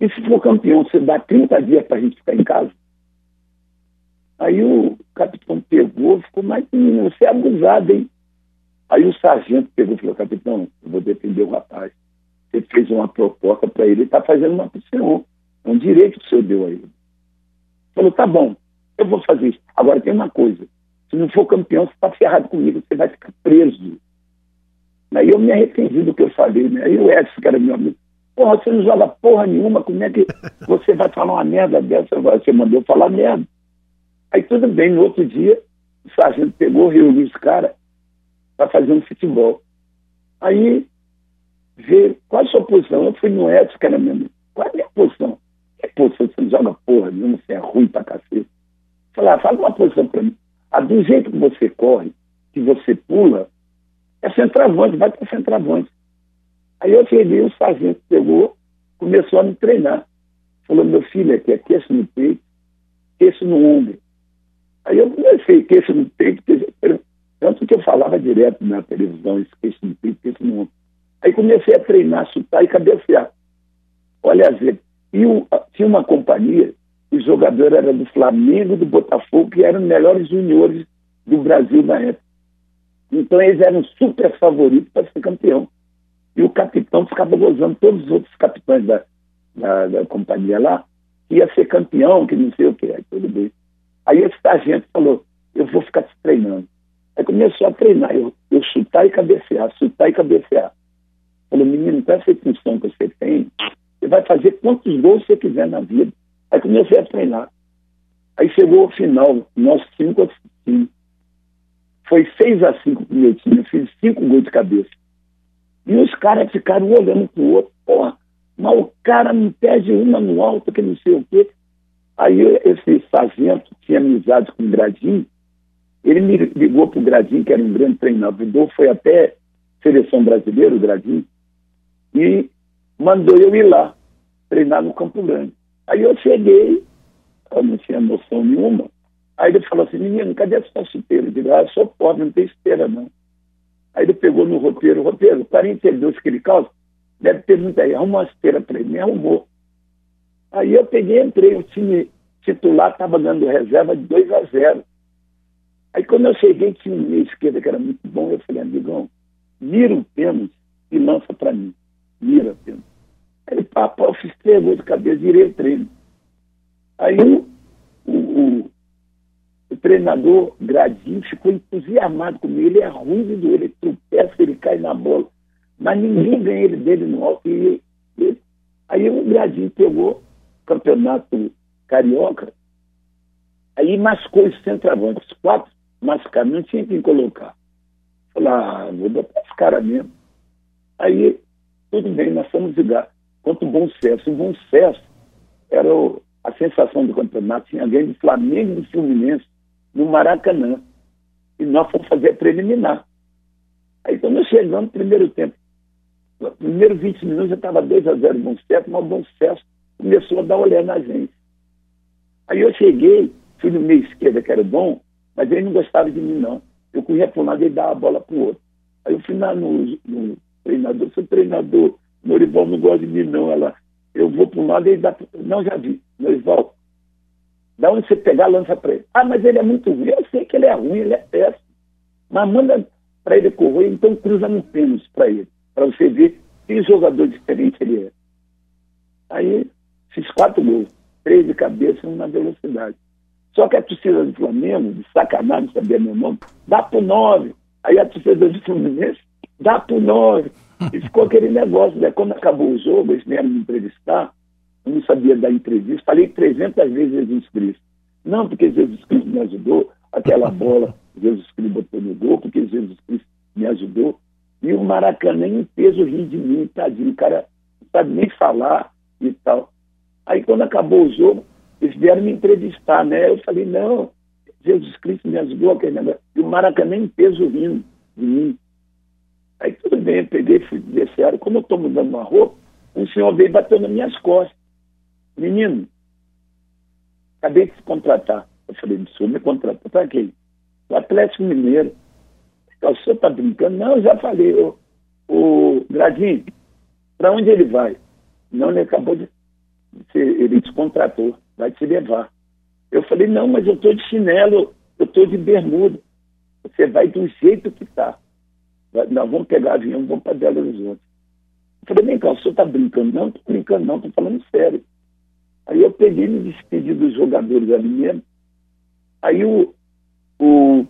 E se for campeão, você dá 30 dias para a gente ficar em casa? Aí o capitão pegou, ficou mais menino, você é abusado, hein? Aí o sargento pegou e falou, capitão, eu vou defender o rapaz. Você fez uma proposta para ele, ele está fazendo uma para o senhor. É um direito que o senhor deu a ele. Falou, tá bom, eu vou fazer isso. Agora tem uma coisa, se não for campeão, você está ferrado comigo, você vai ficar preso. Aí eu me arrependi do que eu falei, né? Aí o Edson, que era meu amigo, Porra, você não joga porra nenhuma, como é que [LAUGHS] você vai falar uma merda dessa? Você mandou falar merda. Aí tudo bem, no outro dia, o sargento pegou, reuniu os caras para fazer um futebol. Aí veio, qual a sua posição? Eu fui no Edson, que era mesmo. Qual é a minha posição? Que posição? Você não joga porra nenhuma, você é ruim pra cacete. Falei, ah, fala uma posição pra mim. Ah, do jeito que você corre, que você pula, é centroavante, vai para centroavante. Aí eu cheguei, o sargento pegou, começou a me treinar. Falou, meu filho, aqui é queixo no peito, queixo no ombro. Aí eu comecei, queixo no peito, queixo, tanto que eu falava direto na televisão, queixo no peito, queixo no ombro. Aí comecei a treinar, chutar e cabecear. Olha, Zé, tinha uma companhia, os jogadores eram do Flamengo, do Botafogo, que eram os melhores juniores do Brasil na época. Então eles eram super favoritos para ser campeão. E o capitão ficava gozando todos os outros capitães da, da, da companhia lá, que ia ser campeão, que não sei o que. Tudo bem. Aí esse sargento falou, eu vou ficar te treinando. Aí começou a treinar, eu, eu chutar e cabecear, chutar e cabecear. Falou, menino, com essa função que você tem, você vai fazer quantos gols você quiser na vida. Aí comecei a treinar. Aí chegou o final, nós cinco a cinco. Foi 6 a 5 pro meu time, eu fiz cinco gols de cabeça. E os caras ficaram olhando pro outro, porra, mas o cara me pede uma no alto, que não sei o quê. Aí esse sargento tinha amizade com o Gradinho, ele me ligou pro Gradinho, que era um grande treinador, foi até seleção brasileira, o Gradinho, e mandou eu ir lá, treinar no Campo Grande. Aí eu cheguei, eu não tinha noção nenhuma, Aí ele falou assim, menino, cadê a sua chuteira? Eu digo, ah, sou pobre, não tem esteira, não. Aí ele pegou no roteiro, roteiro, 42 que ele causa, deve ter muita aí, arruma uma esteira para ele, me arrumou. Aí eu peguei, entrei, o time titular estava dando reserva de 2 a 0. Aí quando eu cheguei, tinha um meio esquerda que era muito bom, eu falei, amigão, mira o pênalti e lança para mim. Mira o pênalti. Ele, fiz três gols de cabeça, virei o treino. Aí o, o, o treinador Gradinho ficou entusiasmado comigo. Ele é ruim do ele tropeça, ele cai na bola. Mas ninguém ganha ele dele no alto. E, e, aí o Gradinho pegou o campeonato carioca, aí mascou os centroavantes, quatro mascaram, não tinha quem colocar. Falei, ah, vou botar esse cara mesmo. Aí, tudo bem, nós fomos jogar contra o Bom Sucesso. O Bom Sucesso era o, a sensação do campeonato, tinha ganho do Flamengo e do Fluminense no Maracanã. E nós fomos fazer a preliminar. Aí quando nós chegamos no primeiro tempo, no primeiro 20 minutos já estava 2 a 0 Bom Sucesso, mas o Bom Sucesso começou a dar olhar na gente. Aí eu cheguei, fui no meio esquerda, que era bom, mas ele não gostava de mim, não. Eu corria para um lado e dava a bola para o outro. Aí eu fui lá no, no treinador, seu treinador, Norival não gosta de mim, não. Ela, eu vou para um lado e ele dá. Não, já vi. Norival, da onde você pegar, lança para ele. Ah, mas ele é muito ruim. Eu sei que ele é ruim, ele é péssimo. Mas manda para ele correr, então cruza no pênalti para ele, para você ver que jogador diferente ele é. Aí fiz quatro gols, três de cabeça e um na velocidade. Só que a torcida do Flamengo, de sacanagem, sabia meu nome, dá pro nove. Aí a torcida do Fluminense dá pro nove. E ficou aquele negócio, né? Quando acabou o jogo, eles vieram me entrevistar, eu não sabia dar entrevista, falei 300 vezes Jesus Cristo. Não porque Jesus Cristo me ajudou, aquela bola Jesus Cristo botou no gol, porque Jesus Cristo me ajudou. E o Maracanã em peso ri de mim, tadinho, o cara não sabe nem falar e tal. Aí quando acabou o jogo, eles vieram me entrevistar, né? Eu falei, não, Jesus Cristo me ajudou, aquele negócio. E o Maracanã em peso rindo de mim. Aí tudo bem, eu peguei, fui descer, como eu estou mudando uma roupa, um senhor veio batendo nas minhas costas. Menino, acabei de se contratar. Eu falei, o senhor me contratou para quê? O Atlético Mineiro. O senhor está brincando? Não, eu já falei. O, o Gradinho, para onde ele vai? Não, ele acabou de. Ele te contratou, vai te levar. Eu falei, não, mas eu estou de chinelo, eu estou de bermuda. Você vai do jeito que está. Nós vamos pegar avião, vamos para Belo Horizonte. Eu falei, vem cá, o senhor está brincando? Não, estou brincando, não, estou falando sério. Aí eu peguei e me despedi dos jogadores ali mesmo. Aí o, o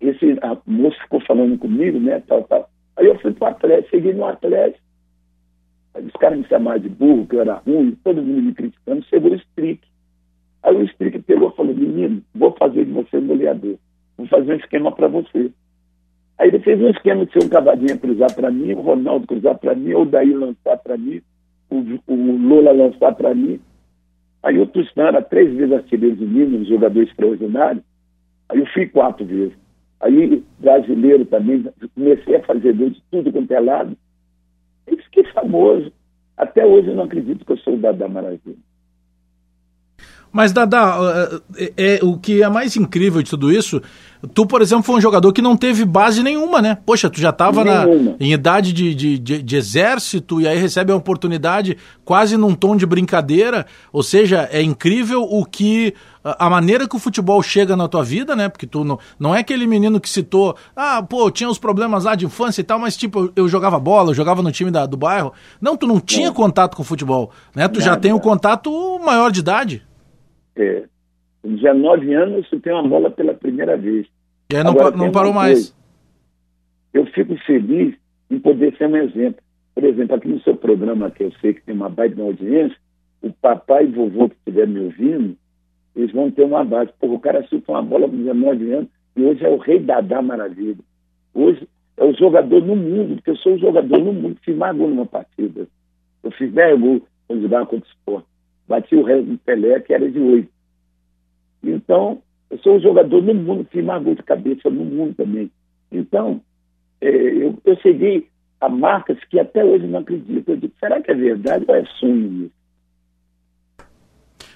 esse a moço ficou falando comigo, né, tal, tal. Aí eu fui para o Atlético, cheguei no Atlético. Os caras me chamavam de burro, que eu era ruim, todo mundo me criticando, chegou o Strick. Aí o Strick pegou e falou, menino, vou fazer de você um goleador. Vou fazer um esquema para você. Aí ele fez um esquema de ser um cavadinha cruzar para mim, o Ronaldo cruzar para mim, o Daí lançar para mim, o, o Lula lançar para mim. Aí o Tostão era três vezes artilheiro de Minas, um jogador extraordinário. Aí eu fui quatro vezes. Aí, brasileiro também, comecei a fazer gol de tudo quanto é lado. E fiquei famoso. Até hoje eu não acredito que eu sou o Dada Maravilha. Mas, Dada, é, é, o que é mais incrível de tudo isso, tu, por exemplo, foi um jogador que não teve base nenhuma, né? Poxa, tu já estava em idade de, de, de, de, exército e aí recebe a oportunidade quase num tom de brincadeira. Ou seja, é incrível o que. A maneira que o futebol chega na tua vida, né? Porque tu não, não é aquele menino que citou, ah, pô, tinha os problemas lá de infância e tal, mas tipo, eu jogava bola, eu jogava no time da, do bairro. Não, tu não tinha contato com o futebol, né? Tu Nada. já tem o contato maior de idade. É, com 19 anos, você tem uma bola pela primeira vez. E aí não, Agora, não parou mais. Eu fico feliz em poder ser um exemplo. Por exemplo, aqui no seu programa, que eu sei que tem uma baita audiência, o papai e vovô que estiver me ouvindo, eles vão ter uma base. Pô, o cara chuta uma bola com 19 anos e hoje é o rei da da maravilha. Hoje é o jogador no mundo, porque eu sou o jogador no mundo mais gol numa partida. Eu fiz 10 gols quando jogava contra o esporte bati o resto do Pelé, que era de oito. Então, eu sou um jogador no mundo que mais gol de cabeça no mundo também. Então, é, eu, eu cheguei a marcas que até hoje não acredito. Eu digo, será que é verdade ou é sonho?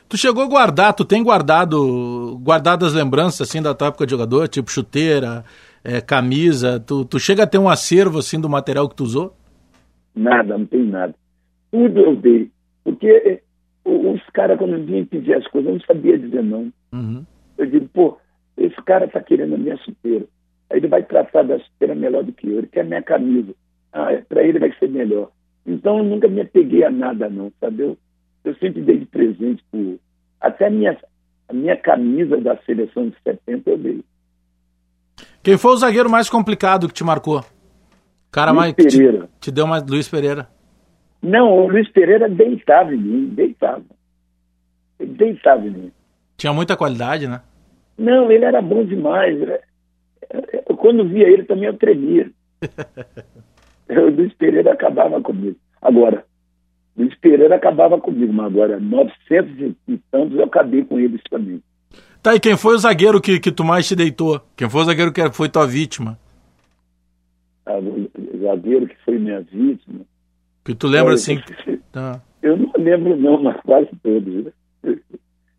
Tu chegou a guardar, tu tem guardado guardado as lembranças assim da tua época de jogador, tipo chuteira, é, camisa, tu, tu chega a ter um acervo assim do material que tu usou? Nada, não tem nada. Tudo eu dei. Porque os caras, quando vinham pedir as coisas, eu não sabia dizer não. Uhum. Eu digo, pô, esse cara está querendo a minha chuteira. Aí ele vai tratar da chuteira melhor do que eu. Ele quer a minha camisa. Ah, é, para ele vai ser melhor. Então eu nunca me apeguei a nada, não, sabe? Eu, eu sempre dei de presente por. Até a minha, a minha camisa da seleção de 70 eu dei. Quem foi o zagueiro mais complicado que te marcou? Cara Luiz mais. Pereira. Te, te deu mais. Luiz Pereira. Não, o Luiz Pereira deitava em mim, deitava. Ele deitava em mim. Tinha muita qualidade, né? Não, ele era bom demais. Eu, quando via ele também eu tremia. [LAUGHS] o Luiz Pereira acabava comigo. Agora, Luiz Pereira acabava comigo, mas agora 900 e tantos eu acabei com eles também. Tá, e quem foi o zagueiro que, que tu mais te deitou? Quem foi o zagueiro que foi tua vítima? Ah, o zagueiro que foi minha vítima. Que tu lembra assim? Tá. Eu não lembro não, mas quase todos. Né?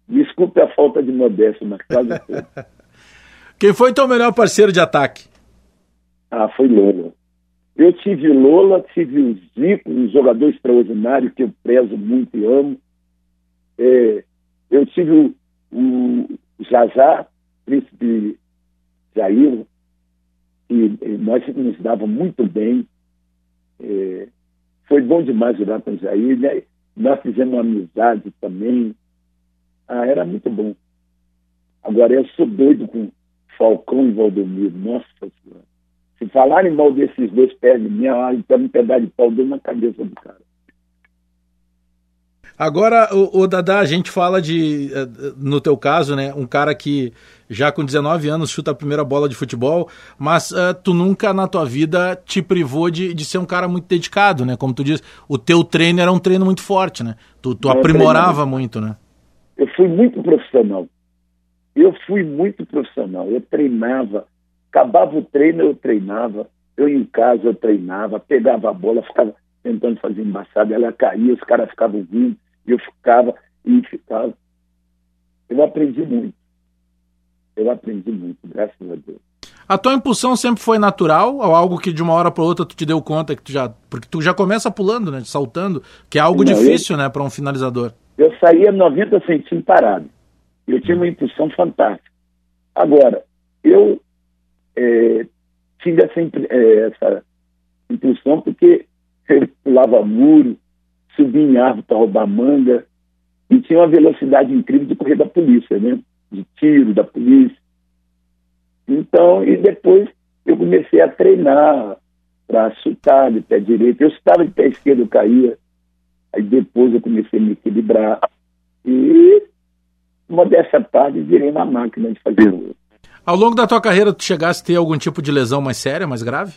Desculpe a falta de modéstia, mas quase todos. [LAUGHS] Quem foi teu melhor parceiro de ataque? Ah, foi Lola. Eu tive Lola, tive o Zico, um jogador extraordinário que eu prezo muito e amo. É, eu tive o, o Jazá, príncipe Jair, e, e nós nos dava muito bem. É, foi bom demais jogar com o Jair, né? Nós fizemos uma amizade também. Ah, era muito bom. Agora, eu sou doido com Falcão e Valdomiro. Nossa Senhora. Se falarem mal desses dois pés de mim, ah, então um pedaço de pau deu na cabeça do cara. Agora, o, o Dadá, a gente fala de, eh, no teu caso, né, um cara que já com 19 anos chuta a primeira bola de futebol, mas uh, tu nunca na tua vida te privou de, de ser um cara muito dedicado, né? Como tu diz, o teu treino era um treino muito forte, né? Tu, tu aprimorava muito, né? Eu fui muito profissional. Eu fui muito profissional. Eu treinava. Acabava o treino, eu treinava. Eu em casa, eu treinava. Pegava a bola, ficava tentando fazer embaçada. Ela caía, os caras ficavam vindo eu ficava e ficava. Eu aprendi muito. Eu aprendi muito, graças a Deus. A tua impulsão sempre foi natural ou algo que de uma hora para outra tu te deu conta que tu já, porque tu já começa pulando, né, saltando, que é algo Não, difícil, eu, né, para um finalizador. Eu saía 90 centímetros parado. Eu tinha uma impulsão fantástica. Agora, eu é, tive essa, é, essa impulsão porque eu pulava muro, subia em árvore para roubar manga, e tinha uma velocidade incrível de correr da polícia, né? De tiro da polícia. Então, e depois eu comecei a treinar para chutar de pé direito. Eu estava de pé esquerdo, eu caía. Aí depois eu comecei a me equilibrar. E, modéstia à parte, virei na máquina de fazer gol. Ao longo da tua carreira, tu chegaste a ter algum tipo de lesão mais séria, mais grave?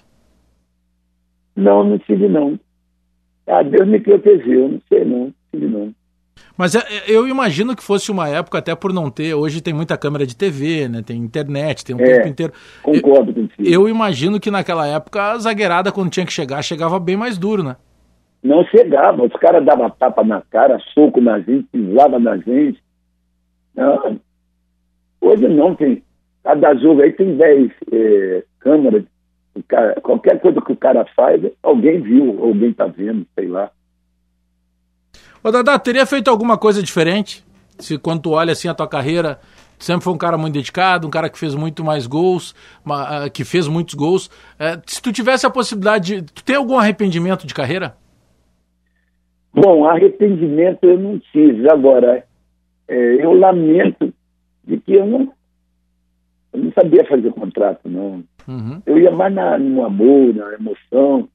Não, não tive não. Ah, Deus me protegeu, não sei não, não tive não. Mas é, é, eu imagino que fosse uma época, até por não ter, hoje tem muita câmera de TV, né? Tem internet, tem um é, tempo inteiro. Concordo eu, contigo. Eu imagino que naquela época a zagueirada, quando tinha que chegar, chegava bem mais duro, né? Não chegava, os caras davam tapa na cara, soco na gente, pisava na gente. Não. Hoje não, tem. Cada jogo aí tem 10 é, câmeras. Cara, qualquer coisa que o cara faz, alguém viu, alguém tá vendo, sei lá. Ô Dadá, teria feito alguma coisa diferente? Se quando tu olha assim a tua carreira, sempre foi um cara muito dedicado, um cara que fez muito mais gols, uh, que fez muitos gols. Uh, se tu tivesse a possibilidade de. Tu tem algum arrependimento de carreira? Bom, arrependimento eu não tive. Agora, é, eu lamento de que eu não, eu não sabia fazer contrato, não. Uhum. Eu ia mais na, no amor, na emoção.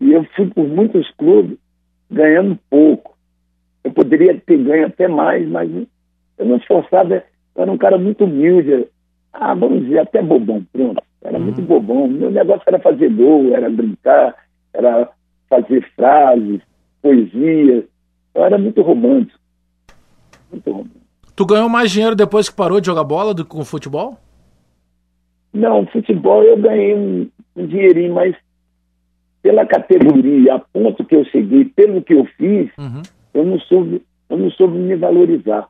E eu fui por muitos clubes ganhando pouco. Eu poderia ter ganho até mais, mas eu não esforçava. Eu era um cara muito humilde. Ah, vamos dizer, até bobão, pronto. Era uhum. muito bobão. Meu negócio era fazer gol, era brincar, era fazer frases, poesia. Eu era muito romântico. Muito romântico. Tu ganhou mais dinheiro depois que parou de jogar bola do que com futebol? Não, futebol eu ganhei um, um dinheirinho, mas pela categoria, a ponto que eu cheguei, pelo que eu fiz, uhum eu não soube, eu não soube me valorizar.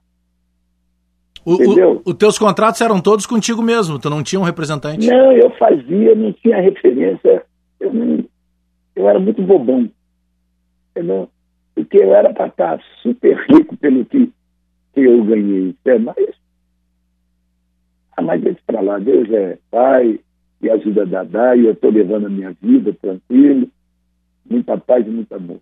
O, entendeu? Os teus contratos eram todos contigo mesmo, tu não tinha um representante? Não, eu fazia, não tinha referência, eu, não, eu era muito bobão. Entendeu? Porque eu era para estar super rico pelo que, que eu ganhei. É, mas, ah, mas lá, Deus é pai e ajuda Dadá, e eu estou levando a minha vida tranquilo, muita paz e muito amor.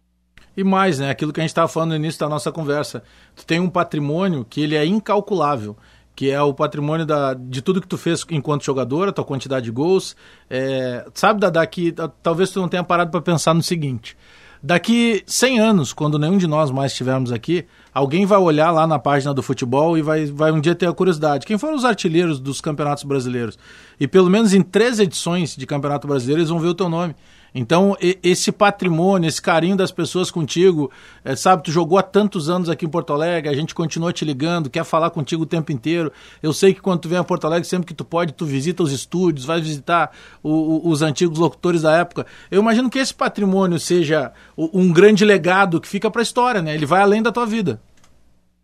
E mais, né? Aquilo que a gente estava falando no início da nossa conversa. Tu tem um patrimônio que ele é incalculável que é o patrimônio da, de tudo que tu fez enquanto jogador, a tua quantidade de gols. É, sabe, Dada, que talvez tu não tenha parado para pensar no seguinte. Daqui 100 anos, quando nenhum de nós mais estivermos aqui, alguém vai olhar lá na página do futebol e vai, vai um dia ter a curiosidade. Quem foram os artilheiros dos campeonatos brasileiros? E pelo menos em três edições de campeonato brasileiro eles vão ver o teu nome. Então, esse patrimônio, esse carinho das pessoas contigo, é, sabe, tu jogou há tantos anos aqui em Porto Alegre, a gente continua te ligando, quer falar contigo o tempo inteiro. Eu sei que quando tu vem a Porto Alegre, sempre que tu pode, tu visita os estúdios, vai visitar o, o, os antigos locutores da época. Eu imagino que esse patrimônio seja um grande legado que fica para a história, né? Ele vai além da tua vida.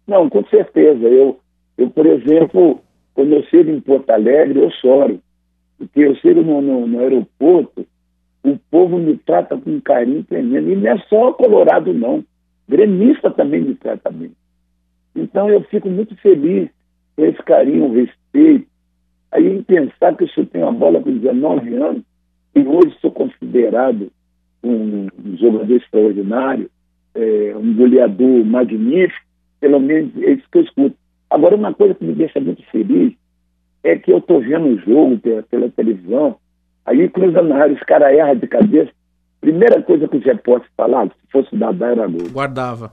Não, com certeza. Eu, eu por exemplo, quando eu chego em Porto Alegre, eu choro. Porque eu chego no, no, no aeroporto, o povo me trata com um carinho tremendo. E não é só colorado, não. Gremista também me trata bem. Então eu fico muito feliz com esse carinho, respeito. Aí em pensar que eu tenho uma bola com 19 anos e hoje sou considerado um, um jogador extraordinário, é, um goleador magnífico, pelo menos é isso que eu escuto. Agora, uma coisa que me deixa muito feliz é que eu estou vendo o jogo pela, pela televisão Aí cruza na área, os caras erram de cabeça. Primeira coisa que o Zé Posse falava, se fosse da era gol. Guardava.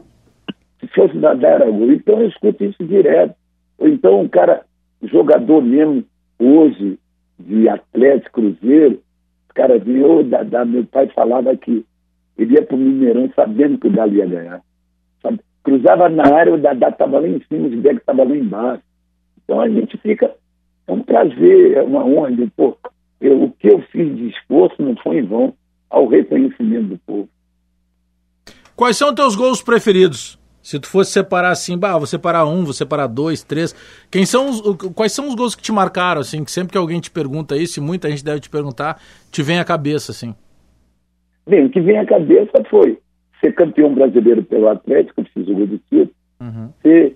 Se fosse da era gol. Então eu escuto isso direto. Ou então um cara, jogador mesmo, hoje, de Atlético Cruzeiro, os caras vinham, oh, meu pai falava que ele ia pro Mineirão sabendo que o Galo ia ganhar. Sabe? Cruzava na área, o Dadá estava lá em cima, o Zidane estava lá embaixo. Então a gente fica. É um prazer, é uma honra. Pô, eu, o que eu fiz de esforço não foi em vão ao reconhecimento do povo. Quais são teus gols preferidos? Se tu fosse separar assim, bah, vou separar um, vou separar dois, três. Quem são os, quais são os gols que te marcaram, assim, que sempre que alguém te pergunta isso, e muita gente deve te perguntar, te vem à cabeça, assim? Bem, o que vem à cabeça foi ser campeão brasileiro pelo Atlético, fiz o gol do título, uhum. ser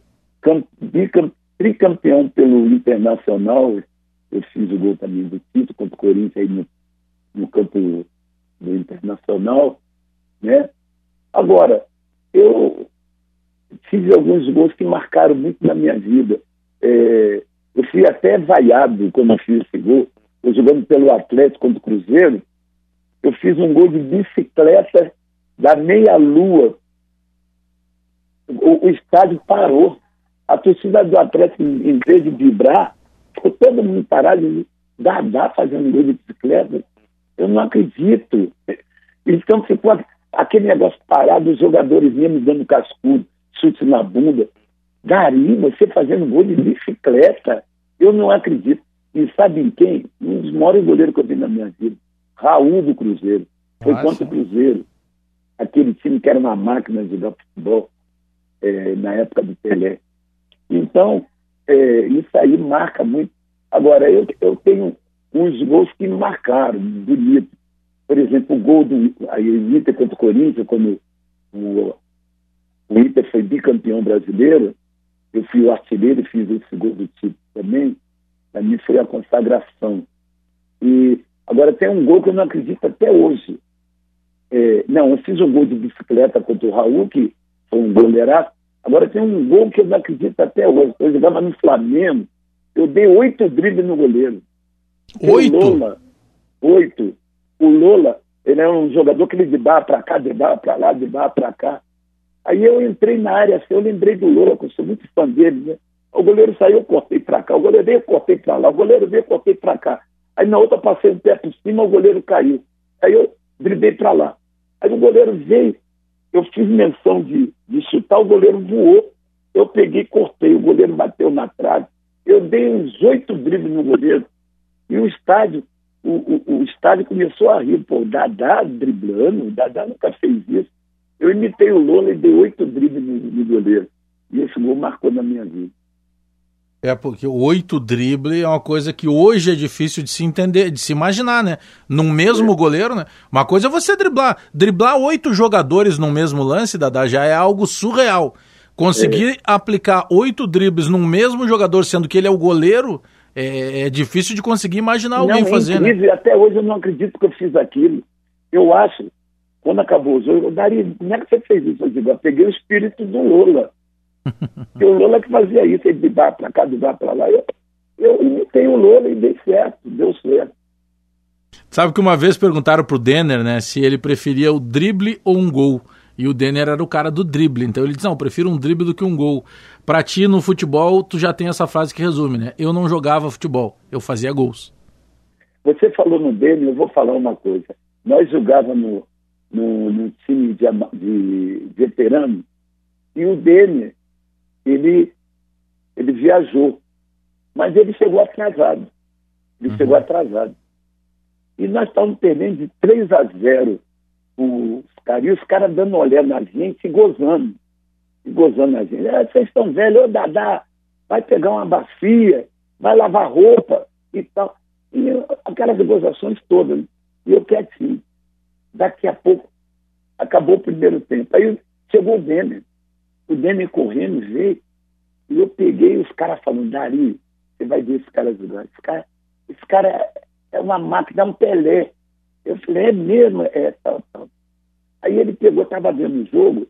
tricampeão pelo Internacional, eu fiz o gol também do Tito contra o Corinthians aí no, no campo do Internacional, né? Agora, eu fiz alguns gols que marcaram muito na minha vida. É, eu fui até vaiado quando eu fiz esse gol. Eu jogando pelo Atlético contra o Cruzeiro, eu fiz um gol de bicicleta da meia-lua o, o estádio parou. A torcida do Atlético, em vez de vibrar, ficou todo mundo parado e Dadá fazendo gol de bicicleta. Eu não acredito. Então ficou aquele negócio parado, os jogadores iam dando cascudo, chute na bunda. Gari, você fazendo gol de bicicleta. Eu não acredito. E sabe em quem? Um dos maiores goleiros que eu vi na minha vida. Raul do Cruzeiro. Foi Nossa. contra o Cruzeiro. Aquele time que era uma máquina de jogar futebol é, na época do Pelé. Então, é, isso aí marca muito. Agora, eu, eu tenho uns gols que me marcaram, bonito. Por exemplo, o gol do Inter contra o Corinthians, quando o, o Inter foi bicampeão brasileiro, eu fui o artilheiro e fiz esse gol do título também. Para mim foi a consagração. E agora tem um gol que eu não acredito até hoje. É, não, eu fiz um gol de bicicleta contra o Raul, que foi um goleiraço. Agora tem um gol que eu não acredito até hoje. Eu jogava no Flamengo, eu dei oito dribles no goleiro. Oito? O Lola, oito. O Lola, ele é um jogador que ele de barra para cá, de barra para lá, de barra para cá. Aí eu entrei na área, assim, eu lembrei do Lola, que eu sou muito fã dele, né? O goleiro saiu, eu cortei para cá. O goleiro veio, eu cortei para lá. O goleiro veio, eu cortei para cá. Aí na outra passei um pé por cima, o goleiro caiu. Aí eu driblei para lá. Aí o goleiro veio, eu fiz menção de, de chutar, o goleiro voou. Eu peguei, cortei, o goleiro bateu na trave. Eu dei uns oito dribles no goleiro. E o estádio, o, o, o estádio começou a rir. Pô, o Dadá driblando, o Dadá nunca fez isso. Eu imitei o Lola e dei oito dribles no, no goleiro. E esse gol marcou na minha vida. É porque oito drible é uma coisa que hoje é difícil de se entender, de se imaginar, né? Num mesmo é. goleiro, né? Uma coisa é você driblar. Driblar oito jogadores num mesmo lance, Dada, já é algo surreal. Conseguir é. aplicar oito dribles num mesmo jogador, sendo que ele é o goleiro, é, é difícil de conseguir imaginar alguém não, é fazer, incrível. né? Até hoje eu não acredito que eu fiz aquilo. Eu acho, quando acabou o jogo, eu daria, como é que você fez isso? Eu digo, eu peguei o espírito do Lula. Porque o Lula que fazia isso, ele de bar para cá, de bar para lá. Eu, eu imitei o Lula e dei certo, deu certo. Sabe que uma vez perguntaram pro Denner, né, se ele preferia o drible ou um gol. E o Denner era o cara do drible. Então ele disse: Não, prefiro um drible do que um gol. Pra ti, no futebol, tu já tem essa frase que resume, né? Eu não jogava futebol, eu fazia gols. Você falou no Denner, eu vou falar uma coisa. Nós jogávamos no, no, no time de, de veterano e o Denner ele, ele viajou. Mas ele chegou atrasado. Ele uhum. chegou atrasado. E nós estávamos perdendo de 3 a 0 os caras, e os caras dando olhada na gente e gozando. E gozando na gente. É, vocês estão velhos, ô Dadá, vai pegar uma bacia, vai lavar roupa e tal. E aquelas gozações todas. E eu quietinho. Daqui a pouco, acabou o primeiro tempo. Aí chegou o Denner o Demi correndo veio, e eu peguei os caras falando, Dari, você vai ver esse cara jogar. Esse cara, esse cara é, uma máquina, é um Pelé. Eu falei, é mesmo? É, tal, tal. Aí ele pegou, estava vendo o jogo,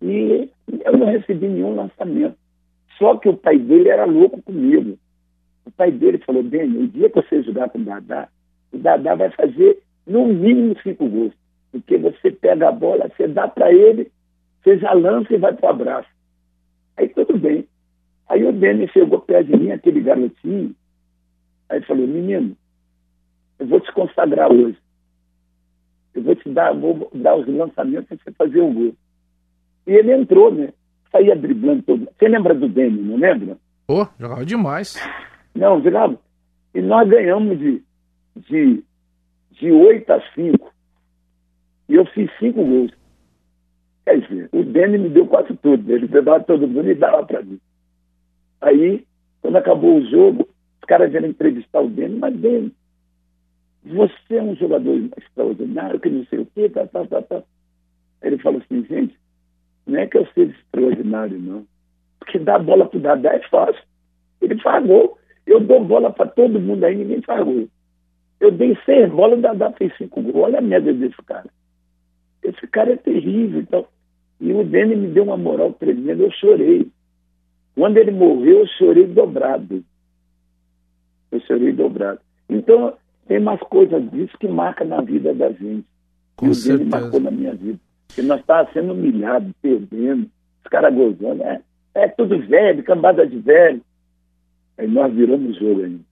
e eu não recebi nenhum lançamento. Só que o pai dele era louco comigo. O pai dele falou, Demi, o dia que você jogar com o Dadá, o Dadá vai fazer no mínimo cinco gols. Porque você pega a bola, você dá para ele, você já lança e vai para o abraço. Aí tudo bem. Aí o Denis chegou perto de mim, aquele garotinho, aí falou, menino, eu vou te consagrar hoje. Eu vou te dar, vou dar os lançamentos para você fazer o gol. E ele entrou, né? Saía driblando todo. Você lembra do Denis, não lembra? Pô, oh, jogava demais. Não, jogava. E nós ganhamos de, de, de 8 a 5. E eu fiz cinco gols. Quer dizer, o Dene me deu quase tudo. Ele pegava todo mundo e dava para mim. Aí, quando acabou o jogo, os caras vieram entrevistar o Dene, mas Dene, você é um jogador extraordinário, que não sei o quê, tá, tá, tá, tá. Ele falou assim, gente, não é que eu seja extraordinário, não. Porque dar bola pro Dadá é fácil. Ele pagou. Eu dou bola para todo mundo aí, ninguém pagou. Eu dei seis bolas, o Dadá fez cinco gols. Olha a média desse cara. Esse cara é terrível. Então, e o Dene me deu uma moral tremenda, eu chorei. Quando ele morreu, eu chorei dobrado. Eu chorei dobrado. Então, tem umas coisas disso que marcam na vida da gente. Com e o Dene marcou na minha vida. Porque nós estávamos sendo humilhados, perdendo, Os caras gozando, é, é tudo velho, cambada de velho. Aí nós viramos o jogo ainda.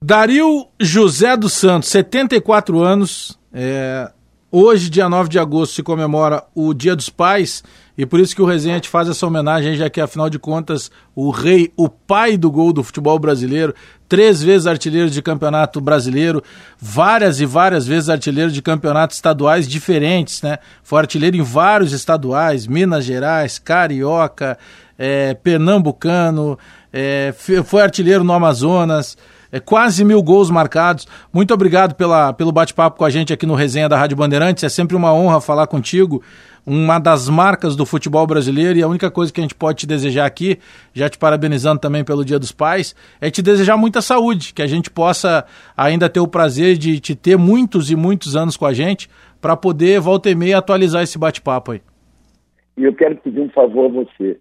Dario José dos Santos, 74 anos. É, hoje, dia 9 de agosto, se comemora o Dia dos Pais. E por isso que o Resenha te faz essa homenagem, já que afinal de contas, o rei, o pai do gol do futebol brasileiro, três vezes artilheiro de campeonato brasileiro, várias e várias vezes artilheiro de campeonatos estaduais diferentes, né? Foi artilheiro em vários estaduais, Minas Gerais, Carioca, é, Pernambucano, é, foi artilheiro no Amazonas, é, quase mil gols marcados. Muito obrigado pela, pelo bate-papo com a gente aqui no Resenha da Rádio Bandeirantes. É sempre uma honra falar contigo. Uma das marcas do futebol brasileiro e a única coisa que a gente pode te desejar aqui, já te parabenizando também pelo Dia dos Pais, é te desejar muita saúde, que a gente possa ainda ter o prazer de te ter muitos e muitos anos com a gente, para poder, volta e meia, atualizar esse bate-papo aí. E eu quero pedir um favor a você.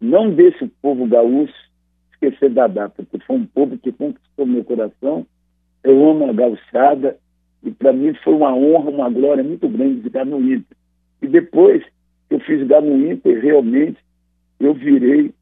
Não deixe o povo gaúcho esquecer da data, porque foi um povo que conquistou meu coração. Eu amo a gauchada e para mim foi uma honra, uma glória muito grande ficar no Inter. E depois que eu fiz jogar no Inter, realmente eu virei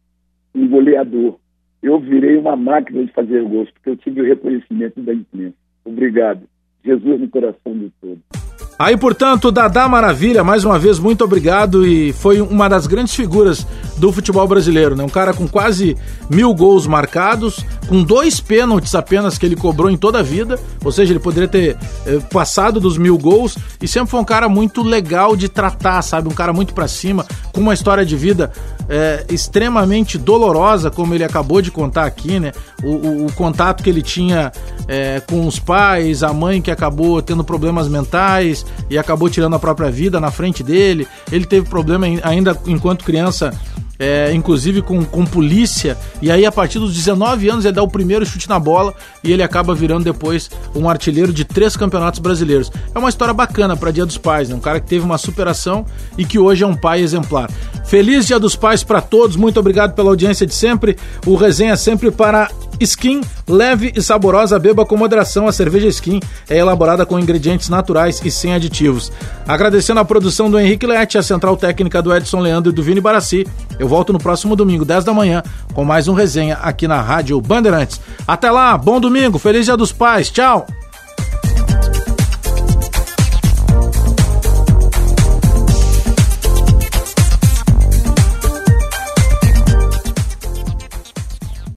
um goleador. Eu virei uma máquina de fazer gols, porque eu tive o reconhecimento da imprensa. Obrigado. Jesus no coração de todos. Aí, portanto, Dadá Maravilha, mais uma vez, muito obrigado e foi uma das grandes figuras do futebol brasileiro, né? Um cara com quase mil gols marcados, com dois pênaltis apenas que ele cobrou em toda a vida, ou seja, ele poderia ter eh, passado dos mil gols e sempre foi um cara muito legal de tratar, sabe? Um cara muito para cima, com uma história de vida eh, extremamente dolorosa, como ele acabou de contar aqui, né? O, o, o contato que ele tinha eh, com os pais, a mãe que acabou tendo problemas mentais e acabou tirando a própria vida na frente dele. Ele teve problema ainda enquanto criança é, inclusive com, com polícia, e aí a partir dos 19 anos ele dá o primeiro chute na bola e ele acaba virando depois um artilheiro de três campeonatos brasileiros. É uma história bacana para Dia dos Pais, né? um cara que teve uma superação e que hoje é um pai exemplar. Feliz Dia dos Pais para todos, muito obrigado pela audiência de sempre. O resenha sempre para Skin, leve e saborosa, beba com moderação. A cerveja Skin é elaborada com ingredientes naturais e sem aditivos. Agradecendo a produção do Henrique Leite, a central técnica do Edson Leandro e do Vini Barassi. Eu volto no próximo domingo, 10 da manhã, com mais um resenha aqui na Rádio Bandeirantes. Até lá, bom domingo, feliz Dia dos Pais, tchau!